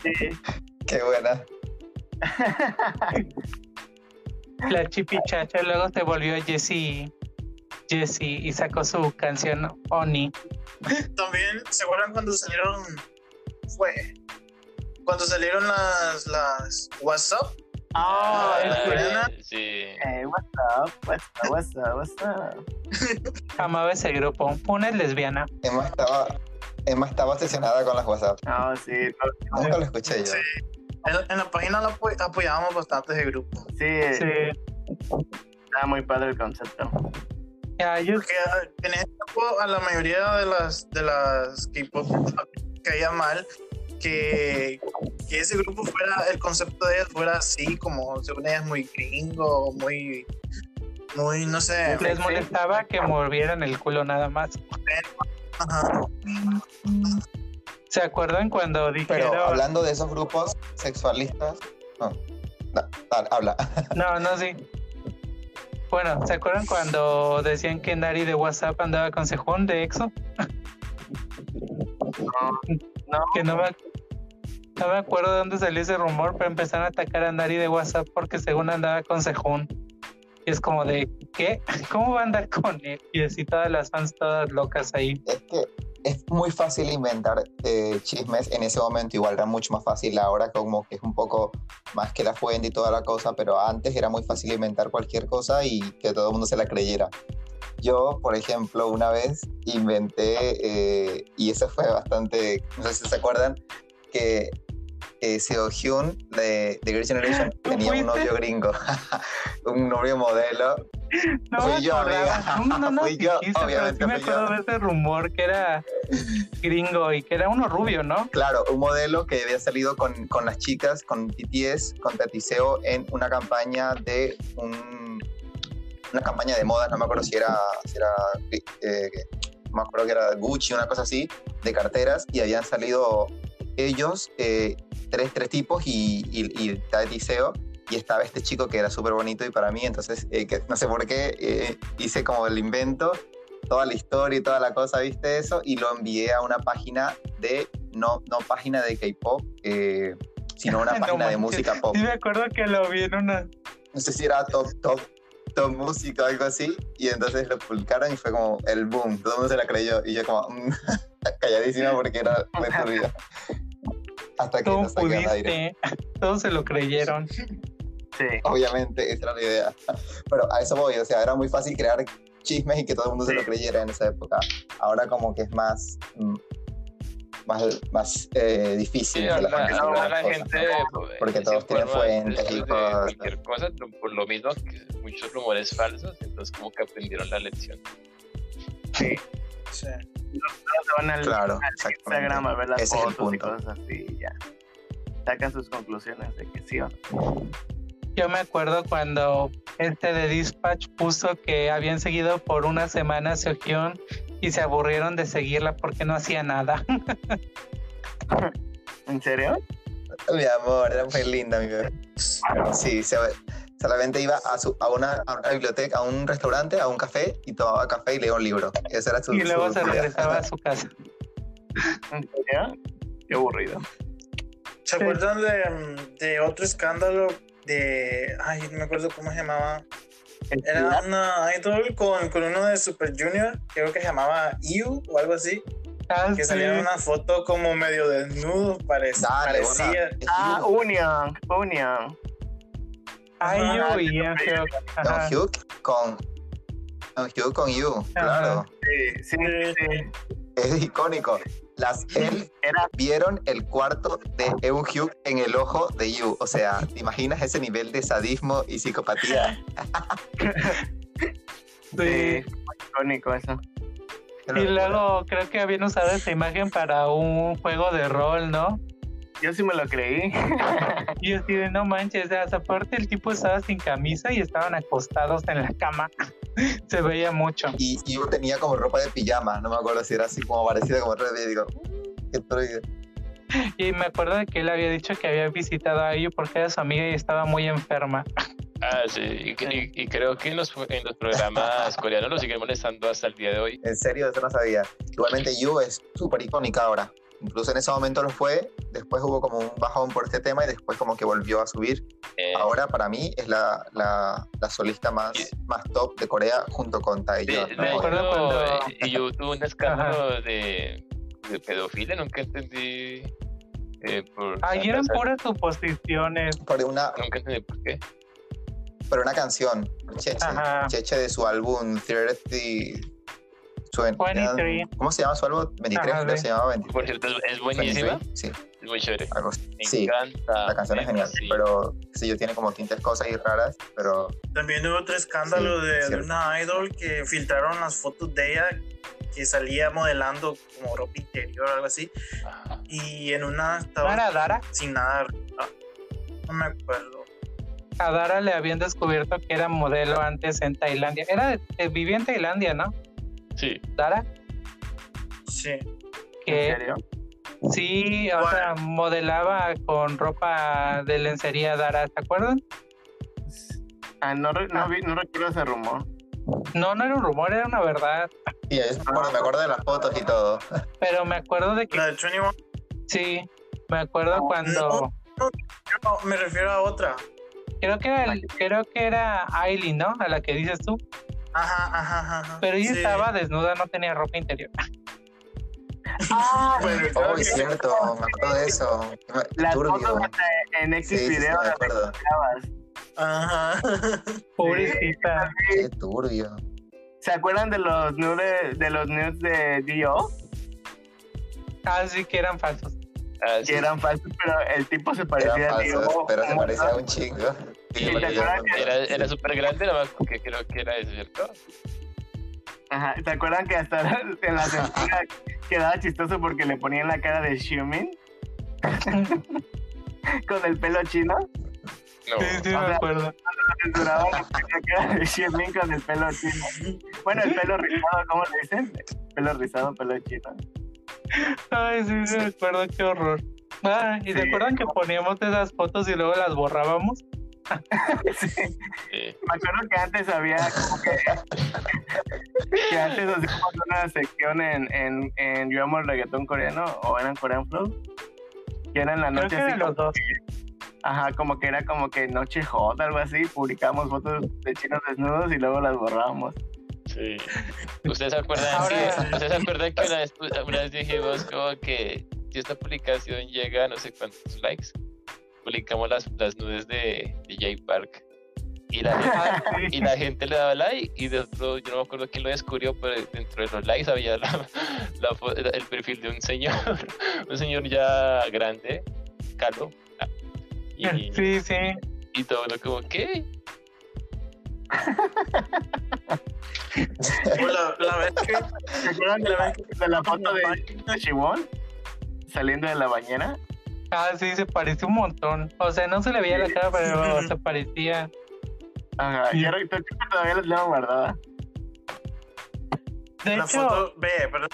Sí. Qué buena. La Chipi Chacha luego se volvió Jessie, Jessie y sacó su canción Oni. También, ¿se acuerdan cuando salieron? Fue. Cuando salieron las, las WhatsApp. Oh, es Ah, buena. sí. Hey, what's up? What's up? What's up? What's up? Amaba ese grupo. Una es lesbiana. Emma estaba, Emma estaba obsesionada con las WhatsApp. No, sí, no, Nunca lo escuché yo. Sí. En, en la página la apoy- apoyábamos bastante ese grupo. sí, Sí. está muy padre el concepto. Ya, yo- Porque ah, en ese tiempo a la mayoría de las de las K-pop caía mal que, que ese grupo fuera, el concepto de ellas fuera así, como según ellas muy gringo, muy, muy, no sé. les molestaba que movieran el culo nada más. Ajá. ¿Se acuerdan cuando dijeron... Pero hablando de esos grupos sexualistas. No, da- da- habla. No, no, sí. Bueno, ¿se acuerdan cuando decían que Nari de WhatsApp andaba con Sejón de EXO? No. Que no me, no me acuerdo de dónde salió ese rumor, pero empezaron a atacar a Nari de WhatsApp porque según andaba con Sejón. Y es como de, ¿qué? ¿Cómo va a andar con él? Y así todas las fans todas locas ahí. Es que es muy fácil inventar eh, chismes en ese momento. Igual era mucho más fácil ahora, como que es un poco más que la fuente y toda la cosa. Pero antes era muy fácil inventar cualquier cosa y que todo el mundo se la creyera. Yo, por ejemplo, una vez inventé, eh, y eso fue bastante, no sé si se acuerdan, que eh, Seo Hyun de, de Girls' Generation ¿Tú tenía un fuiste? novio gringo, un novio modelo. No Fui me yo, amiga. No, no, no, Fui yo, dijiste, pero obviamente sí me fui yo. acuerdo de ese rumor que era gringo y que era uno rubio, ¿no? Claro, un modelo que había salido con, con las chicas, con BTS, con Tatiseo, en una campaña de un- una campaña de moda, no me acuerdo si era, si era eh, me acuerdo que era Gucci, una cosa así, de carteras, y habían salido ellos, eh, tres, tres tipos, y, y, y Tatiseo, y estaba este chico que era súper bonito y para mí, entonces, eh, que no sé por qué, eh, hice como el invento, toda la historia y toda la cosa, viste eso, y lo envié a una página de, no, no página de K-pop, eh, sino una No página de música pop. Sí me acuerdo que lo vi en una... No sé si era top, top, top música o algo así, y entonces lo publicaron y fue como el boom, todo el mundo se la creyó, y yo como mm, calladísima porque era muy. Hasta que ¿Cómo lo saqué al aire. Todos se lo creyeron. Sí. Obviamente, esa era la idea. Pero a eso voy, o sea, era muy fácil crear chismes y que todo el mundo se Sí. lo creyera en esa época. Ahora como que es más, mm, más, más eh, difícil. Sí, que la gente se crea la cosas, gente ¿no? pues, Porque se todos tienen fuentes y cosas. cualquier cosa, por lo mismo que muchos rumores falsos, entonces como que aprendieron la lección. Sí. Se van al, Claro, al. Instagram a ver las Ese es el fotos y punto. cosas así y ya. Sacan sus conclusiones de que sí o no. Yo me acuerdo cuando este de Dispatch puso que habían seguido por una semana a Seohyun y se aburrieron de seguirla porque no hacía nada. ¿En serio? Mi amor, era muy linda mi bebé. Sí, se- solamente iba a, su, a, una, a una biblioteca, a un restaurante, a un café y tomaba café y leía un libro. Ese era su Y luego su se regresaba a su casa. ¿En serio? Qué aburrido. ¿Se Sí. acuerdan de, mm, de otro escándalo de. Ay, no me acuerdo cómo se llamaba. Era una idol con, con uno de Super Junior, creo que se llamaba Iu o algo así, Ah, que sí. salía en una foto como medio desnudo, parec- Dale, parecía. Ah, Union, Union. Yo y Hyuk. Con. Don Hugh con You, claro. Sí, sí, sí. Es icónico. Las él Era vieron el cuarto de Eun Hugh en el ojo de You. O sea, ¿te imaginas ese nivel de sadismo y psicopatía? Sí. icónico eso. Y luego creo que habían usado esta imagen para un juego de rol, ¿no? Yo sí me lo creí. Y yo así de no manches, o sea, aparte el tipo estaba sin camisa y estaban acostados en la cama. Se veía mucho. Y You tenía como ropa de pijama. No me acuerdo si era así como parecida como ropa de pijama. Digo, "Mm, qué truido". Y me acuerdo de que él había dicho que había visitado a Ayu porque era su amiga y estaba muy enferma. Ah, sí, y, y- y creo que en los, en los programas coreanos lo siguen molestando hasta el día de hoy. En serio, eso no sabía. Igualmente, You es súper icónica ahora. Incluso en ese momento lo fue. Después hubo como un bajón por este tema y después como que volvió a subir. Eh, Ahora para mí es la, la, la solista más, más top de Corea junto con de, Taeyeon. de me ¿no? cuando- eh, yo tuve un escándalo de, de pedofilia, nunca entendí. eh, por Ahí eran puras suposiciones. Por una, Nunca entendí por qué. por una canción, Cheche. Cheche de su álbum 30... Suen- 23. ¿Cómo se llama su álbum? 23, Ajá, creo que sí. se llamaba 23. Por cierto, es, es buenísima, 23, Sí, es muy chévere. algo así. Me Sí, encanta. la canción es genial, sí. pero sí, yo tiene como tintes cosas y raras, pero También hubo otro escándalo Sí, de, de cierto. una idol que filtraron las fotos de ella que salía modelando como ropa interior o algo así. Ajá. Y en una ¿No estaba era Dara? sin nada. ah, No me acuerdo. A Dara le habían descubierto que era modelo antes en Tailandia. Era de- eh, vivía en Tailandia, ¿no? Sí, Dara. Sí. ¿En serio? sí, o sea, modelaba con ropa de lencería Dara, ¿se acuerdan? Ah, no, re- no, vi- no recuerdo ese rumor. No, no era un rumor, era una verdad. sí, es- bueno, me acuerdo de las fotos y todo. Pero me acuerdo de que La de 21. sí, me acuerdo cuando No, me refiero a otra. creo que era, el- creo que era Aileen, ¿no? A la que dices tú. Ajá, ajá, ajá. Pero ella Sí. estaba desnuda, no tenía ropa interior. Ah, Bueno, Oh, es cierto, me acuerdo de eso. Las Turbio. fotos en X Sí, sí, sí, video me las acuerdo. grabas. Ajá. Pobrecita. Qué turbio. ¿Se acuerdan de los nudes de los nudes de Dio? Casi que eran falsos. Ah, sí. Que eran falsos, pero el tipo se parecía Eran a pero se un parecía a montón. un chingo. Sí, ¿te acuerdas que. Era, era súper grande, nada más porque creo que era eso, ¿cierto? Ajá, ¿se acuerdan que hasta en la censura quedaba chistoso porque le ponían la cara de Xiumin? Con el pelo chino. No. Sí, sí, O me sea, acuerdo. Censuraban la cara de Xiumin con el pelo chino. Bueno, el pelo rizado, ¿cómo le dicen? Pelo rizado, pelo chino. Ay, sí, sí, me acuerdo, qué horror. Ah, ¿y se Sí. acuerdan que poníamos esas fotos y luego las borrábamos? Sí. Sí. Me acuerdo que antes había como que, que antes hacíamos una sección en, en, en Yo amo el reggaetón coreano o eran Korean Flow que era en la noche así los dos. ajá, como que era como que noche hot, algo así, publicábamos fotos de chinos desnudos y luego las borrábamos. Sí. ¿Ustedes se acuerdan, Ahora- que, ¿ustedes se acuerdan que una vez, una vez dijimos como que si esta publicación llega a no sé cuántos likes, publicamos las, las nudes de, de Jay Park? Y la, gente, Ah, y la gente le daba like y dentro, yo no me acuerdo quién lo descubrió, pero dentro de los likes había la, el perfil de un señor, un señor ya grande, calvo. ah, Y, Sí, sí. y todo lo como, ¿qué? La, la vez que ¿Se acuerdan de la, de la foto de, de Shimon saliendo de la bañera? Ah, sí, se parecía un montón. O sea, no se le veía la cara, pero se parecía. Ajá, y ahora que todavía la tengo guardada. De la hecho, foto, ve, pero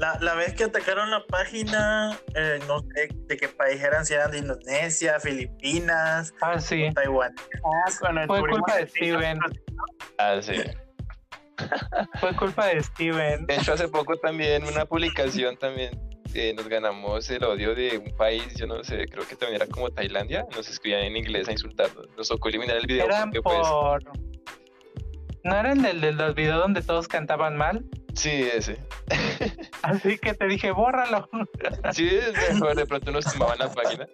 la, la vez que atacaron la página, eh, no sé de qué país eran, si eran de Indonesia, Filipinas, ah, sí. Taiwán. Ah, cuando Fue descubrimos culpa de el Steven. Ah, sí. Fue culpa de Steven. De hecho, hace poco también una publicación también eh, nos ganamos el odio de un país, yo no sé, creo que también era como Tailandia, nos escribían en inglés a insultarnos. Nos tocó eliminar el video Eran porque pues por. ¿No era el del, videos donde todos cantaban mal? Sí, ese. Así que te dije, bórralo. Sí, es mejor, de pronto nos tumbaban la página.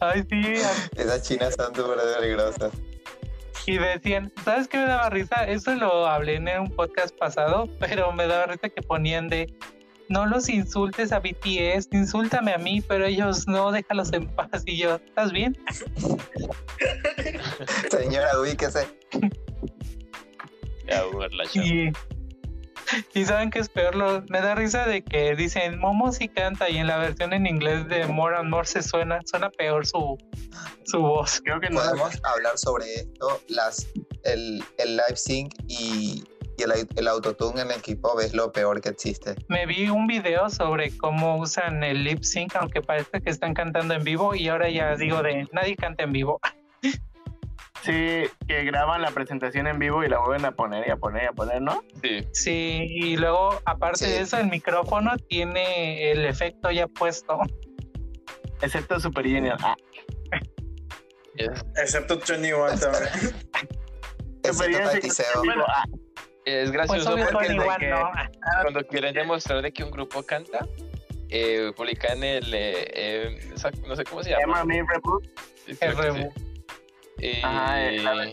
Ay, sí. Esas chinas son súper peligrosas. Y decían, ¿sabes qué me daba risa? Eso lo hablé en un podcast pasado, pero me daba risa que ponían de. No los insultes a BTS, insúltame a mí, pero ellos no, déjalos en paz. Y yo, ¿estás bien? Señora, ubíquese. Ya, burla. Y, y saben que es peor, Lo- me da risa de que dicen Momo sí canta y en la versión en inglés de More and More se suena, suena peor su, su voz. Creo que no. Podemos hablar sobre esto, las, el, el live sync y, y el, el autotune en el K-pop es lo peor que existe. Me vi un video sobre cómo usan el lip sync, aunque parece que están cantando en vivo y ahora ya digo de nadie canta en vivo. Sí, que graban la presentación en vivo y la vuelven a poner y a poner y a poner, ¿no? Sí, Sí, y luego aparte Sí. de eso el micrófono tiene el efecto ya puesto. Excepto Super Junior. Ah, Excepto 21 también. Super Excepto. Ah, es Pues gracioso obvio porque One, cuando quieren demostrar de que un grupo canta, eh, publican el, eh, eh, no sé cómo se llama. Llama Me Reboot. Sí. Rebu. Eh, Ajá, eh, la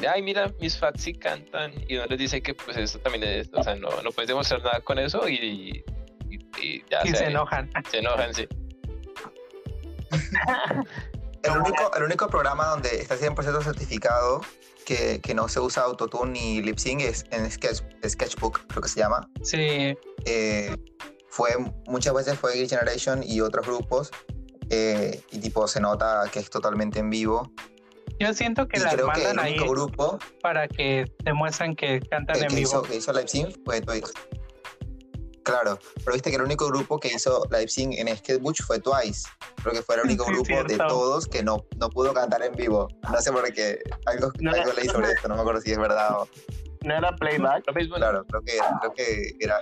y, ay, mira, mis fans sí cantan. Y uno les dice que pues eso también es, o sea, no, no puedes demostrar nada con eso y, y, y ya Y se enojan. Se enojan, sí. El único, el único programa donde está 100% certificado que, que no se usa autotune ni lip sync es en Sketch, Sketchbook, creo que se llama. Sí, Eh, fue, muchas veces fue Girl Generation y otros grupos. Eh, y tipo se nota que es totalmente en vivo. yo siento que y las creo que el mandan ahí único grupo para que demuestren que cantan el en que vivo. hizo, que hizo live sync fue Twice. Claro, pero viste que el único grupo que hizo live sync en Sketchbook fue Twice. Creo que fue el único Sí, grupo de cierto. todos que no, no pudo cantar en vivo. No sé por qué. Algo, No, algo leí sobre esto, no me acuerdo si es verdad o. No era playback. Lo mismo, Claro, creo que, creo que era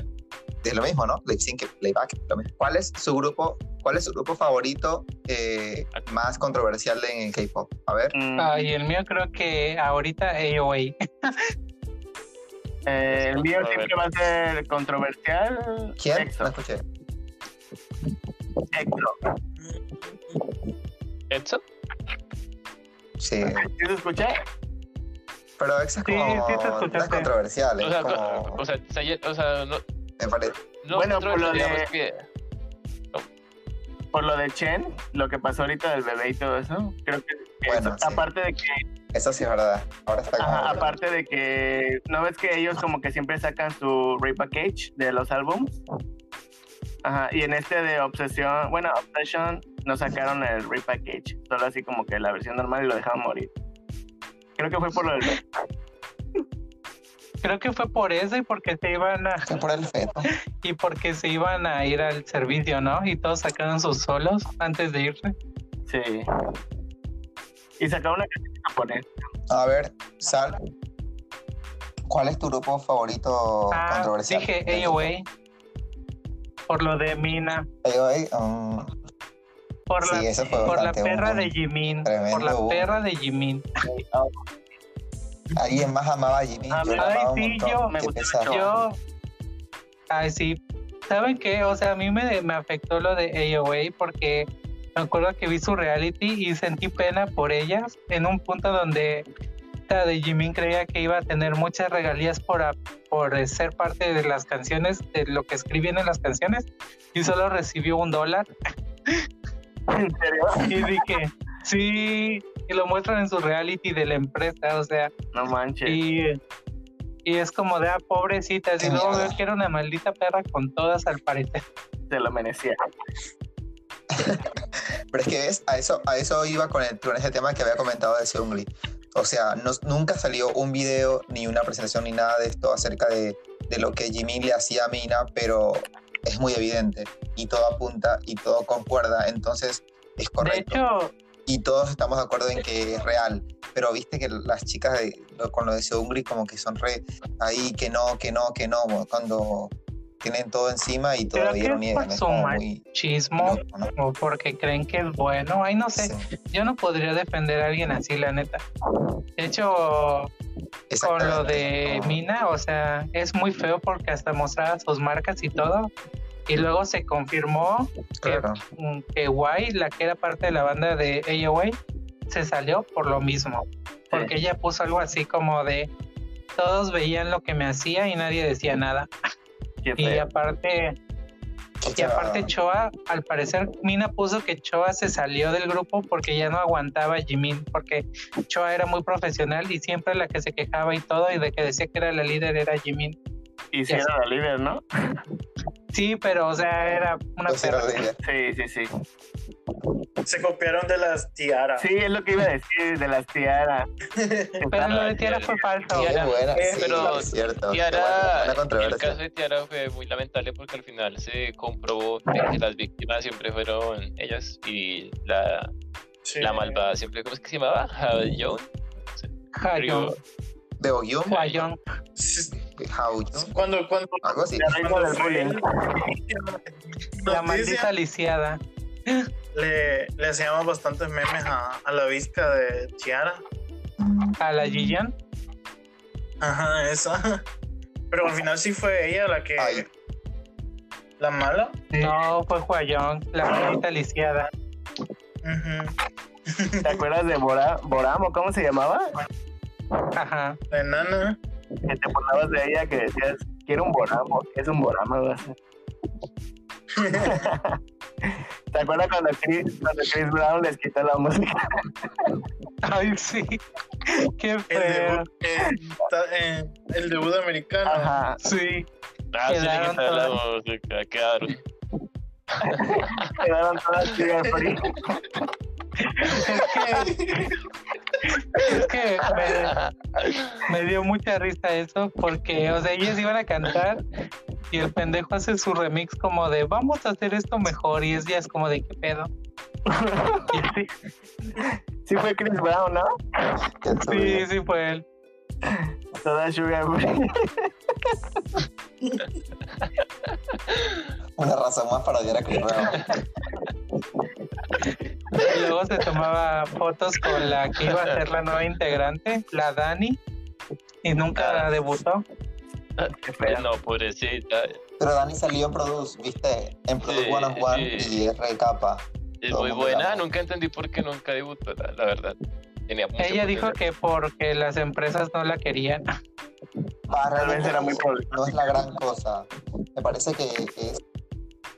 es lo mismo, ¿no? Lip sync, playback, lo mismo. ¿Cuál es su grupo, cuál es su grupo favorito eh, más controversial en K-pop? A ver. Mm, Ay, el mío creo que ahorita AOA. eh, el mío siempre va a ser controversial. ¿Quién? EXO. No escuché. EXO. ¿Edson? Sí. ¿Sí se escucha? Pero esa es Sí, como sí te no es escuchaste. controversial, O sea, como, o sea, se- o sea, no, me parece. no Bueno, por lo de- que Por lo de Chen, lo que pasó ahorita del bebé y todo eso. Creo que, que Bueno, eso- sí. aparte de que Eso sí es verdad. Ahora está como. Ajá, aparte de que, ¿no ves que ellos como que siempre sacan su repackage de los álbums? Ajá, y en este de Obsesión, bueno, Obsession no sacaron el repackage, solo así como que la versión normal y lo dejaron morir. Creo que fue por lo del... Creo que fue por eso y porque se iban a Fue por el feto. y porque se iban a ir al servicio, ¿no? Y todos sacaron sus solos antes de irse. Sí. Y sacaron una canción japonesa. A ver, Sal. ¿Cuál es tu grupo favorito Ah, controversial? dije AOA por lo de Mina, AOA, um, por la sí, eso fue por la perra un- de Jimin, tremendo por la boom. perra de Jimin. Alguien más amaba a Jimmy. Ah, ay, un sí, montón. yo- me Qué gusta pesado. mucho. Yo, ay sí, ¿saben qué? O sea, a mí me, me afectó lo de AOA porque me acuerdo que vi su reality y sentí pena por ellas en un punto donde esta de Jimin creía que iba a tener muchas regalías por, a- por eh, ser parte de las canciones, de lo que escribían en las canciones y solo recibió un dólar ¿En serio? y dije, sí, y lo muestran en su reality de la empresa, o sea, No manches. y, y es como de, ah, pobrecitas. Y luego veo que era una maldita perra con todas al parecer. Se lo merecía. Pero es que ves, a eso, a eso iba con, el, con ese tema que había comentado de Seungri. O sea, no- nunca salió un video, ni una presentación, ni nada de esto acerca de, de lo que Jimin le hacía a Mina, pero es muy evidente y todo apunta y todo concuerda, entonces es De correcto. hecho, y todos estamos de acuerdo en que es real. Pero viste que las chicas de, con lo de Seungri como que son re ahí, que no, que no, que no, cuando tienen todo encima y todavía es niegan. Es como muy chismo loco, ¿no? o porque creen que es bueno. Ay, no sé. Sí, Yo no podría defender a alguien así, la neta. De hecho, con lo de No, Mina, o sea, es muy feo porque hasta mostraba sus marcas y todo. Y luego se confirmó Claro. mm, que Guay, la que era parte de la banda de AOA, se salió por lo mismo. Porque ella puso algo así como de todos veían lo que me hacía y nadie decía nada. Y aparte, O y aparte Choa, al parecer Mina puso que Choa se salió del grupo porque ya no aguantaba a Jimin, porque Choa era muy profesional y siempre la que se quejaba y todo, y de que decía que era la líder era Jimin. Y si era la líder, ¿no? Sí, pero o sea, era una pues perra. Sí, sí, sí. Se copiaron de las tiaras. Sí, es lo que iba a decir de las tiaras. Pero lo de Tiara fue falso. Tiara, buena, eh, sí, pero es cierto. Tiara, el caso controversia. de Tiara fue muy lamentable porque al final se comprobó que las víctimas siempre fueron ellas y la, Sí. la malvada siempre, ¿cómo es que se llamaba? Haeyeon. Hayon, De. Sí, Haoyun, Cuando, cuando, algo así. La cuando maldita lisiada. le, le hacíamos bastantes memes a, a la visca de Tiara. A la Jiyan. Ajá, esa. Pero al final sí fue ella la que. Ay. La mala. No, fue Hwayon, la maldita lisiada. ¿Te acuerdas de Bora, Boramo? ¿Cómo se llamaba? Ajá. La enana. Que te burlabas de ella que decías, quiero un Boramo. ¿Qué es un Boramo? güey? ¿Te acuerdas cuando Chris, cuando Chris Brown les quitó la música? Ay, sí. Qué El feo. debut, eh, eh, el debut americano. Ajá. Sí. Ah, sí, Quedaron quitaron la todas. música, quedaron. Quedaron todas Sugar Free. Es que me, me dio mucha risa eso porque, o sea, ellos iban a cantar y el pendejo hace su remix como de vamos a hacer esto mejor y es ya es como de qué pedo. Sí, Sí fue Chris Brown, ¿no? Sí, sí fue él. Toda Sugar. Una razón más para odiar a Chris Brown. Y luego se tomaba fotos con la que iba a ser la nueva integrante, la Dani, y nunca Ah. debutó. No, pobrecita. Pero Dani salió en Produce, ¿viste? En Produce Sí, One on One sí. y es re capa. Es muy buena, la nunca entendí por qué nunca debutó, la, la verdad. Tenía mucho Ella dijo que porque las empresas no la querían. Ah, Tal vez realmente era muy no- pobre. No es la gran cosa. Me parece que es,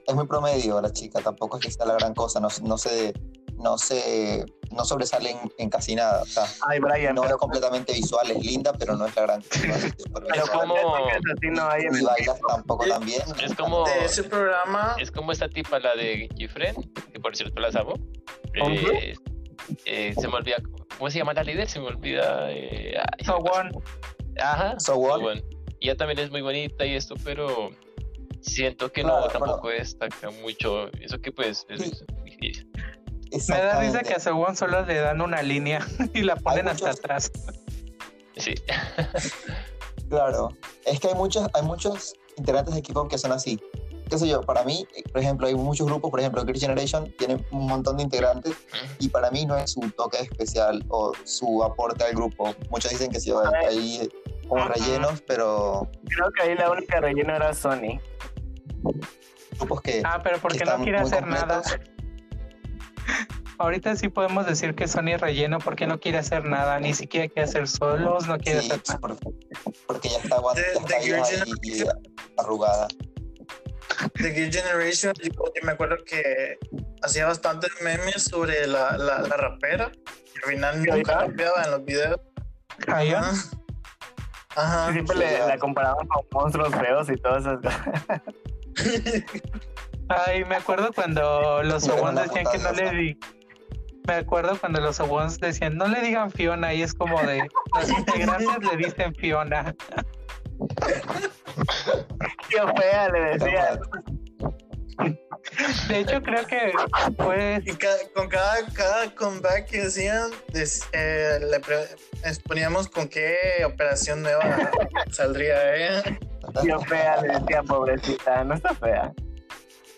es muy promedio la chica, tampoco es que sea la gran cosa, no, no se no se no sobresale en, en casi nada. O sea, Ay, Brian, no es pero, completamente visual, es linda, pero no es la gran cosa. es pero como- así no hay bailas tampoco tan bien. Es como, De ese programa. es como esta tipa, la de Gifren, que por cierto las amo. ¿Con Eh, eh, se me olvida, ¿cómo se llama la líder? Se me olvida. eh, ay, So one. Ajá. So what? One. Y ella también es muy bonita y esto, pero siento que no, tampoco destaca mucho. Eso que pues es difícil. Me da risa que a Según solo le dan una línea y la ponen hasta muchos- atrás. Sí. Claro, es que hay muchos, hay muchos integrantes de equipo que son así. Qué sé yo, para mí, por ejemplo, hay muchos grupos, por ejemplo, Girl Generation tiene un montón de integrantes y para mí no es su toque especial o su aporte al grupo. Muchos dicen que sí, hay ahí como Ajá. rellenos, pero Creo que ahí la única relleno era Sony. grupos que... Ah, pero porque que no quiere hacer nada. Ahorita sí podemos decir que Sony es relleno porque no quiere hacer nada, ni siquiera quiere hacer solos, no quiere Sí, hacer nada. por- porque ya está, ya y, y arrugada. de Gear Generation, yo, yo me acuerdo que hacía bastantes memes sobre la, la, la rapera. Y al final nunca rapeaba en los videos. Hayon, Ajá. Siempre sí, le, la comparaban con monstruos feos y todas esas cosas. Ay, me acuerdo cuando los una decían que no le di. Me acuerdo cuando los Owens decían, no le digan Fiona, y es como de, los integrantes le dicen Fiona. Tío fea, le decía. De hecho, creo que fue Y ca- con cada, cada comeback que hacían, des- eh, le pre- les poníamos con qué operación nueva saldría ella. Tío fea, le decía, pobrecita, no está fea.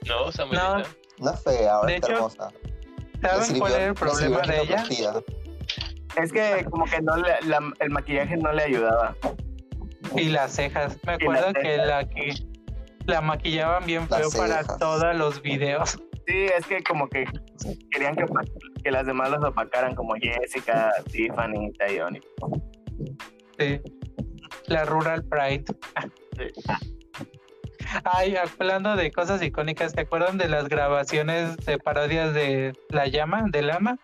No, muy No. No es fea, ahora De está hecho, hermosa. ¿Saben sirvió- cuál era el problema de ella? Es que como que no le, la- el maquillaje no le ayudaba. Y las cejas. Me acuerdo que la que la maquillaban bien Las feo para cejas. todos los videos. Sí, es que como que querían que, que las demás los opacaran como Jessica, Tiffany, Tayoni. Sí. La Rural Pride. Ay, hablando de cosas icónicas, ¿te acuerdan de las grabaciones de parodias de La Llama, de Lama?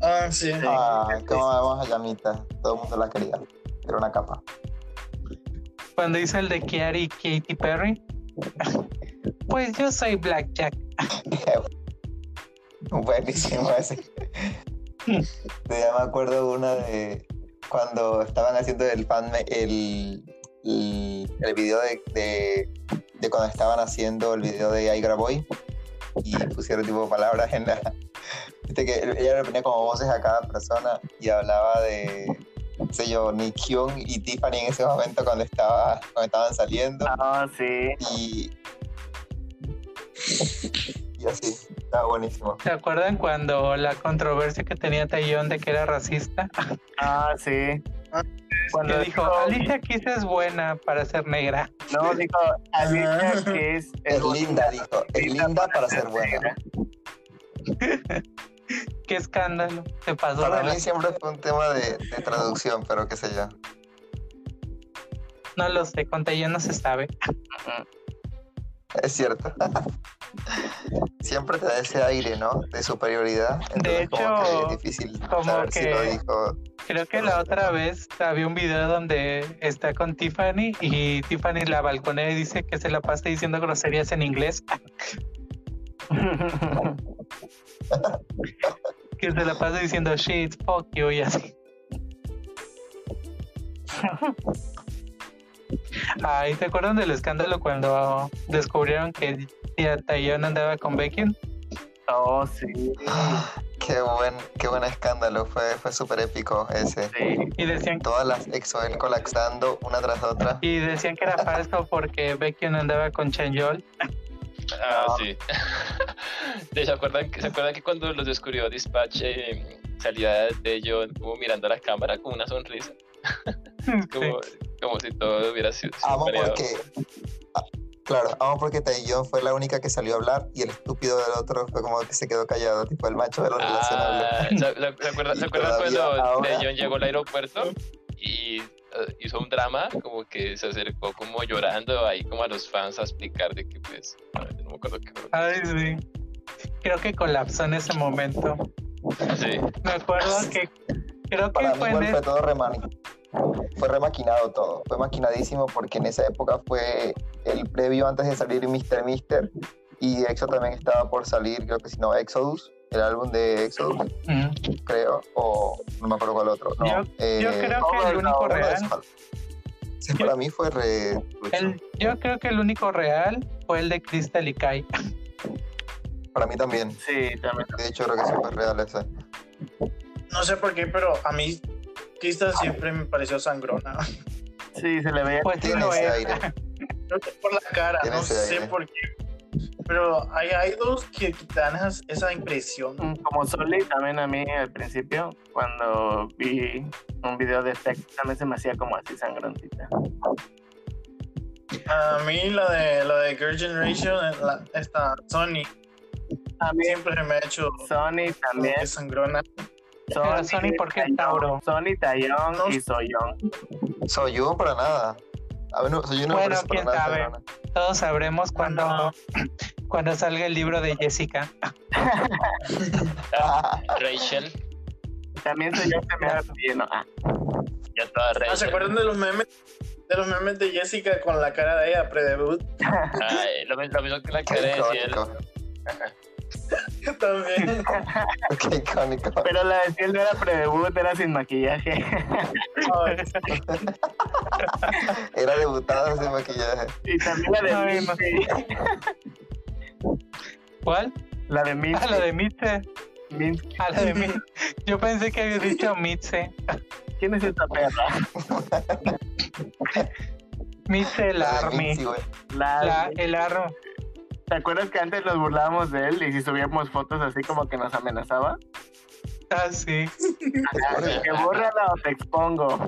Ah, sí. Ay, cómo vemos a Llamita. Todo el mundo la quería. Era una capa. Cuando hizo el de Kiari y Katy Perry. Pues yo soy Blackjack. Buenísimo ese. ya me acuerdo una de cuando estaban haciendo el fan el, el, video de, de, de cuando estaban haciendo el video de I Boy y pusieron tipo palabras en la viste que ella le ponía como voces a cada persona y hablaba de qué sé yo Nick Hyun y Tiffany en ese momento cuando estaba cuando estaban saliendo Ah, sí. y y así estaba buenísimo ¿Se acuerdan cuando la controversia que tenía Taeyong de que era racista? Ah, sí. Cuando dijo, Alicia Keys es buena para ser negra. No, dijo Alicia Ah. que es, es linda dijo es linda para ser buena Qué escándalo. Se pasó. Para ¿verdad? mí siempre fue un tema de, de traducción, pero qué sé yo. No lo sé, con Taeyong no se sabe. Es cierto. siempre te da ese aire, ¿no? De superioridad. De Entonces, como que hecho, es difícil como saber si que- lo dijo. Creo que la otra vez había un video donde está con Tiffany y Tiffany la balconea y dice que se la pasa diciendo groserías en inglés. Que se la pasa diciendo shit, fuck you y así. Ay, ¿te acuerdan del escándalo cuando descubrieron que tía Taeyong andaba con Becky? Oh, sí. Qué buen, qué buen escándalo. Fue, fue súper épico ese. Sí. Y decían Todas las exoel colapsando una tras otra. y decían que era falso porque Becky andaba con Chenyol. Ah, No. sí. De- ¿Se acuerdan, que- ¿Se acuerdan que cuando los descubrió Dispatch eh, salía de John como mirando a la cámara con una sonrisa? Como, como si todo hubiera sido Amo porque. ah, Claro, amo porque Taeyong fue la única que salió a hablar y el estúpido del otro fue como que se quedó callado, tipo el macho de la relación habló. Ah, ¿se, acuerdan, se cuando ahora- Taeyong llegó al aeropuerto y hizo un drama, como que se acercó como llorando ahí como a los fans a explicar de que pues, no me acuerdo qué fue. Ay, sí. Creo que colapsó en ese momento. Sí. Me acuerdo que creo que Para mí fue en fue todo remani- fue remaquinado todo, fue maquinadísimo porque en esa época fue el previo antes de salir Mr. Mister y EXO también estaba por salir, creo que si no, Exodus, el álbum de Exodus, Mm. creo, o no me acuerdo cuál otro. No, Yo- eh, yo creo que no, el único real- para mí fue re... El- yo creo que el único real fue el de Crystal y Kai. Para mí también. Sí, también. De hecho, creo que sí fue real ese. No sé por qué, pero a mí Krista siempre me pareció sangrona. Sí, se le veía. Pues Tiene ese es. aire. Creo que por la cara, no sé aire. por qué. Pero hay idols que dan esas- esa impresión. Mm, Como Soli también a mí al principio, cuando vi un video de Tech, también se me hacía como así sangrantita. A mí la de la de Girl Generation, la- esta Sony, A mí siempre me ha hecho Sony también. sangrona. Pero Sony, ¿por qué Tauro? Sony, Taeyong No. y Soyoung. Soy yo para nada. A mí no, soy yo no me Bueno, para quién nada sabe. sangrona. Todos sabremos cuando, No. cuando salga el libro de Jessica. Rachel, También Soyoung se me hace lleno. Ah, ya toda Ah, ¿Se Rachel. acuerdan de los memes de los memes de Jessica con la cara de ella pre-debut. Ay, lo, mi- lo mismo que la cara de Ciel. También. Qué icónico. Pero la de Ciel no era pre-debut, era sin maquillaje. Era debutada sin maquillaje. Y también la de no. ¿Cuál? La de Minzy. Ah, la de Mitze. Minzy. Ah, la de Mitze. Yo pensé que había dicho Mitze. ¿Quién es esta perra? Mitze el La Army. Mitzi. La, La, el Army. ¿Te acuerdas que antes nos burlábamos de él y si subíamos fotos así como que nos amenazaba? Ah, sí. Que bórrala o te expongo.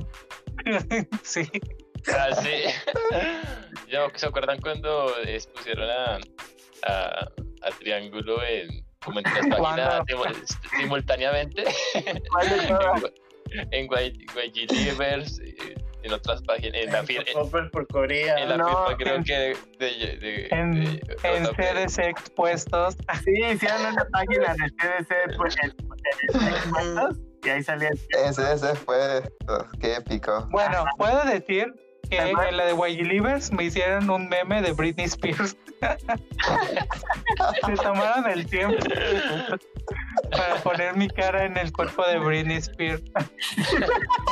sí. Ah, sí. Yo, ¿Se acuerdan cuando eh, pusieron a, a, a Triángulo en, como en tres páginas simu- simultáneamente? En YG Livers, eh, en otras páginas, en la, fir- en, Popper por Corea. en la No, firma creo en- que de, de, de- En, en. CDC expuestos. Sí, hicieron una página de CDC pues, en- en- en expuestos, y ahí salía Ese, ese fue. oh, qué épico. Bueno, puedo decir que en la de YG Livers me hicieron un meme de Britney Spears. Se tomaron el tiempo para poner mi cara en el cuerpo de Britney Spears.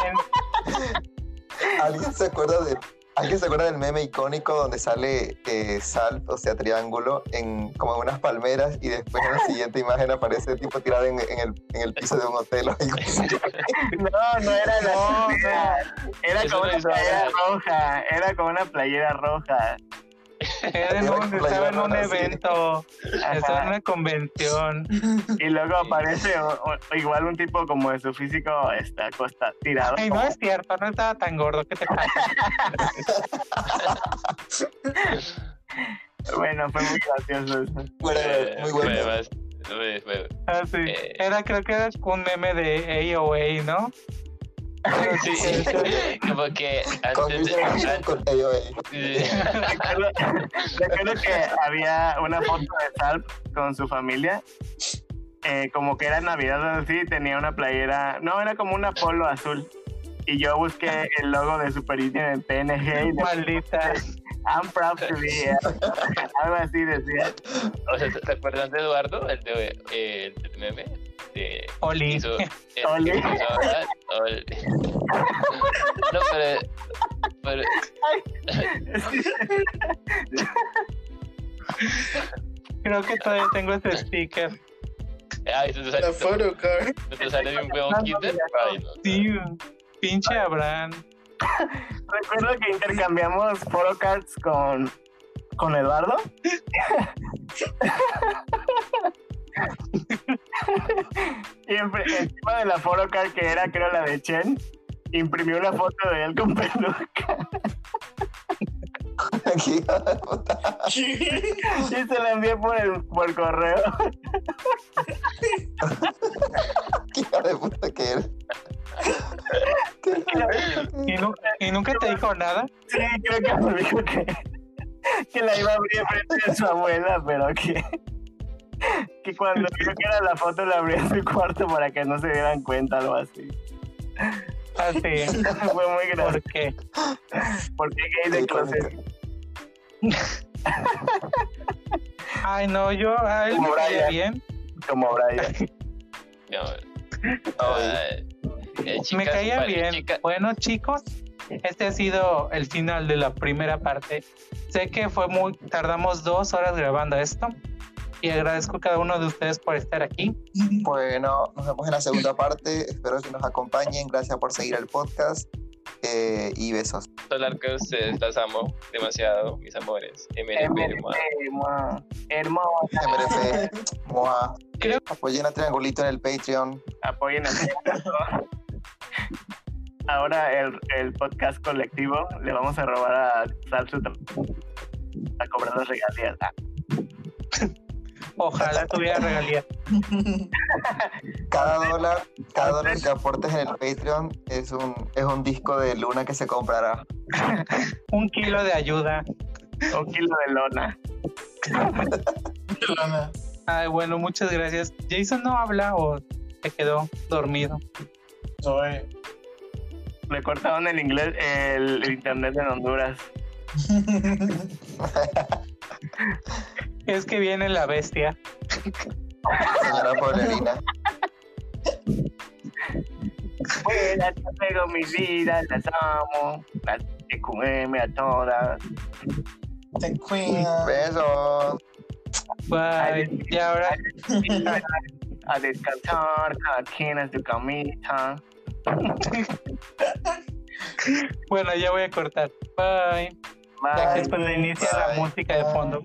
En- ¿Alguien se acuerda de ¿Alguien se acuerda del meme icónico donde sale eh, Sal, o sea, triángulo, en como en unas palmeras y después en la siguiente imagen aparece el tipo tirado en, en el, en el piso de un hotel o algo así? No, no era la No, era, era Eso como no una playera roja, era como una playera roja. Era en un- estaba en un evento, estaba en una convención. Y luego aparece o- o- igual un tipo como de su físico está acosta, tirado. Ay, no es cierto, no estaba tan gordo. ¿Qué te pasa? Bueno, fue muy gracioso eso. Bueno, muy bueno. Ah, sí. Eh. Era, creo que era un meme de AOA, ¿no? Sí, como que antes de. Sí. Recuerdo, recuerdo que había una foto de Salp con su familia. eh, como que era Navidad o así, tenía una playera. No, era como una polo azul. Y yo busqué el logo de Super Nintendo en PNG y Maldita. I'm proud to be here. Algo así decía. O sea, ¿te acuerdan de Eduardo? El de eh, el del meme. De, Oli. hizo, que Oli. Oli. No, pero, pero Creo que todavía tengo ese sticker. ay, ¿no te La sale, photocard. no te sale de un huevón kinder? Ay, no. Sí, pinche Abraham. Recuerdo que intercambiamos photocards con, con Eduardo. Y en- encima de la photocard que era creo la de Chen, imprimió una foto de él con peluca Aquí, y se la envié por el por correo. Qué hijo de puta que eres. ¿Y, nu- y nunca te dijo nada? Sí, creo que me dijo que, que la iba a abrir frente de su abuela, pero que, que cuando vio que era la foto la abrió en su cuarto para que no se dieran cuenta, algo así. Así. Fue muy gracioso. ¿Por qué? Porque gay de closet. Ay, no, yo a él me Como caía Brian. bien. como Brian. No, eh, Me caía vale, bien. chica- Bueno, chicos, este ha sido el final de la primera parte. Sé que fue muy, tardamos dos horas grabando esto y agradezco a cada uno de ustedes por estar aquí. Bueno, nos vemos en la segunda parte. Espero que nos acompañen. Gracias por seguir el podcast. eh, y besos. hablar que ustedes las amo demasiado, mis amores. MRP, mua. Hermosa. MRF, Moa. Creo- Apoyen a Triangulito en el Patreon. Apoyen el Ahora el, el podcast colectivo le vamos a robar a Sal su tra- a cobrar las regalías. Ojalá tuviera regalía. Cada dólar, cada dólar que aportes en el Patreon es un, es un disco de Luna que se comprará. Un kilo de ayuda. un kilo de lona. Lana. Ay, bueno, muchas gracias. Jason no habla o se quedó dormido. Soy. Le cortaron el inglés, el, el internet en Honduras. Es que viene la bestia. Señora Poblerina. Fuera, te pego mi vida, las amo, las TQM a todas. Te cuida. Besos. Bye. Y ahora, A descansar, cada quien en su camita. bueno, ya voy a cortar. Bye. Bye. Gracias cuando inicia la Bye. música de fondo.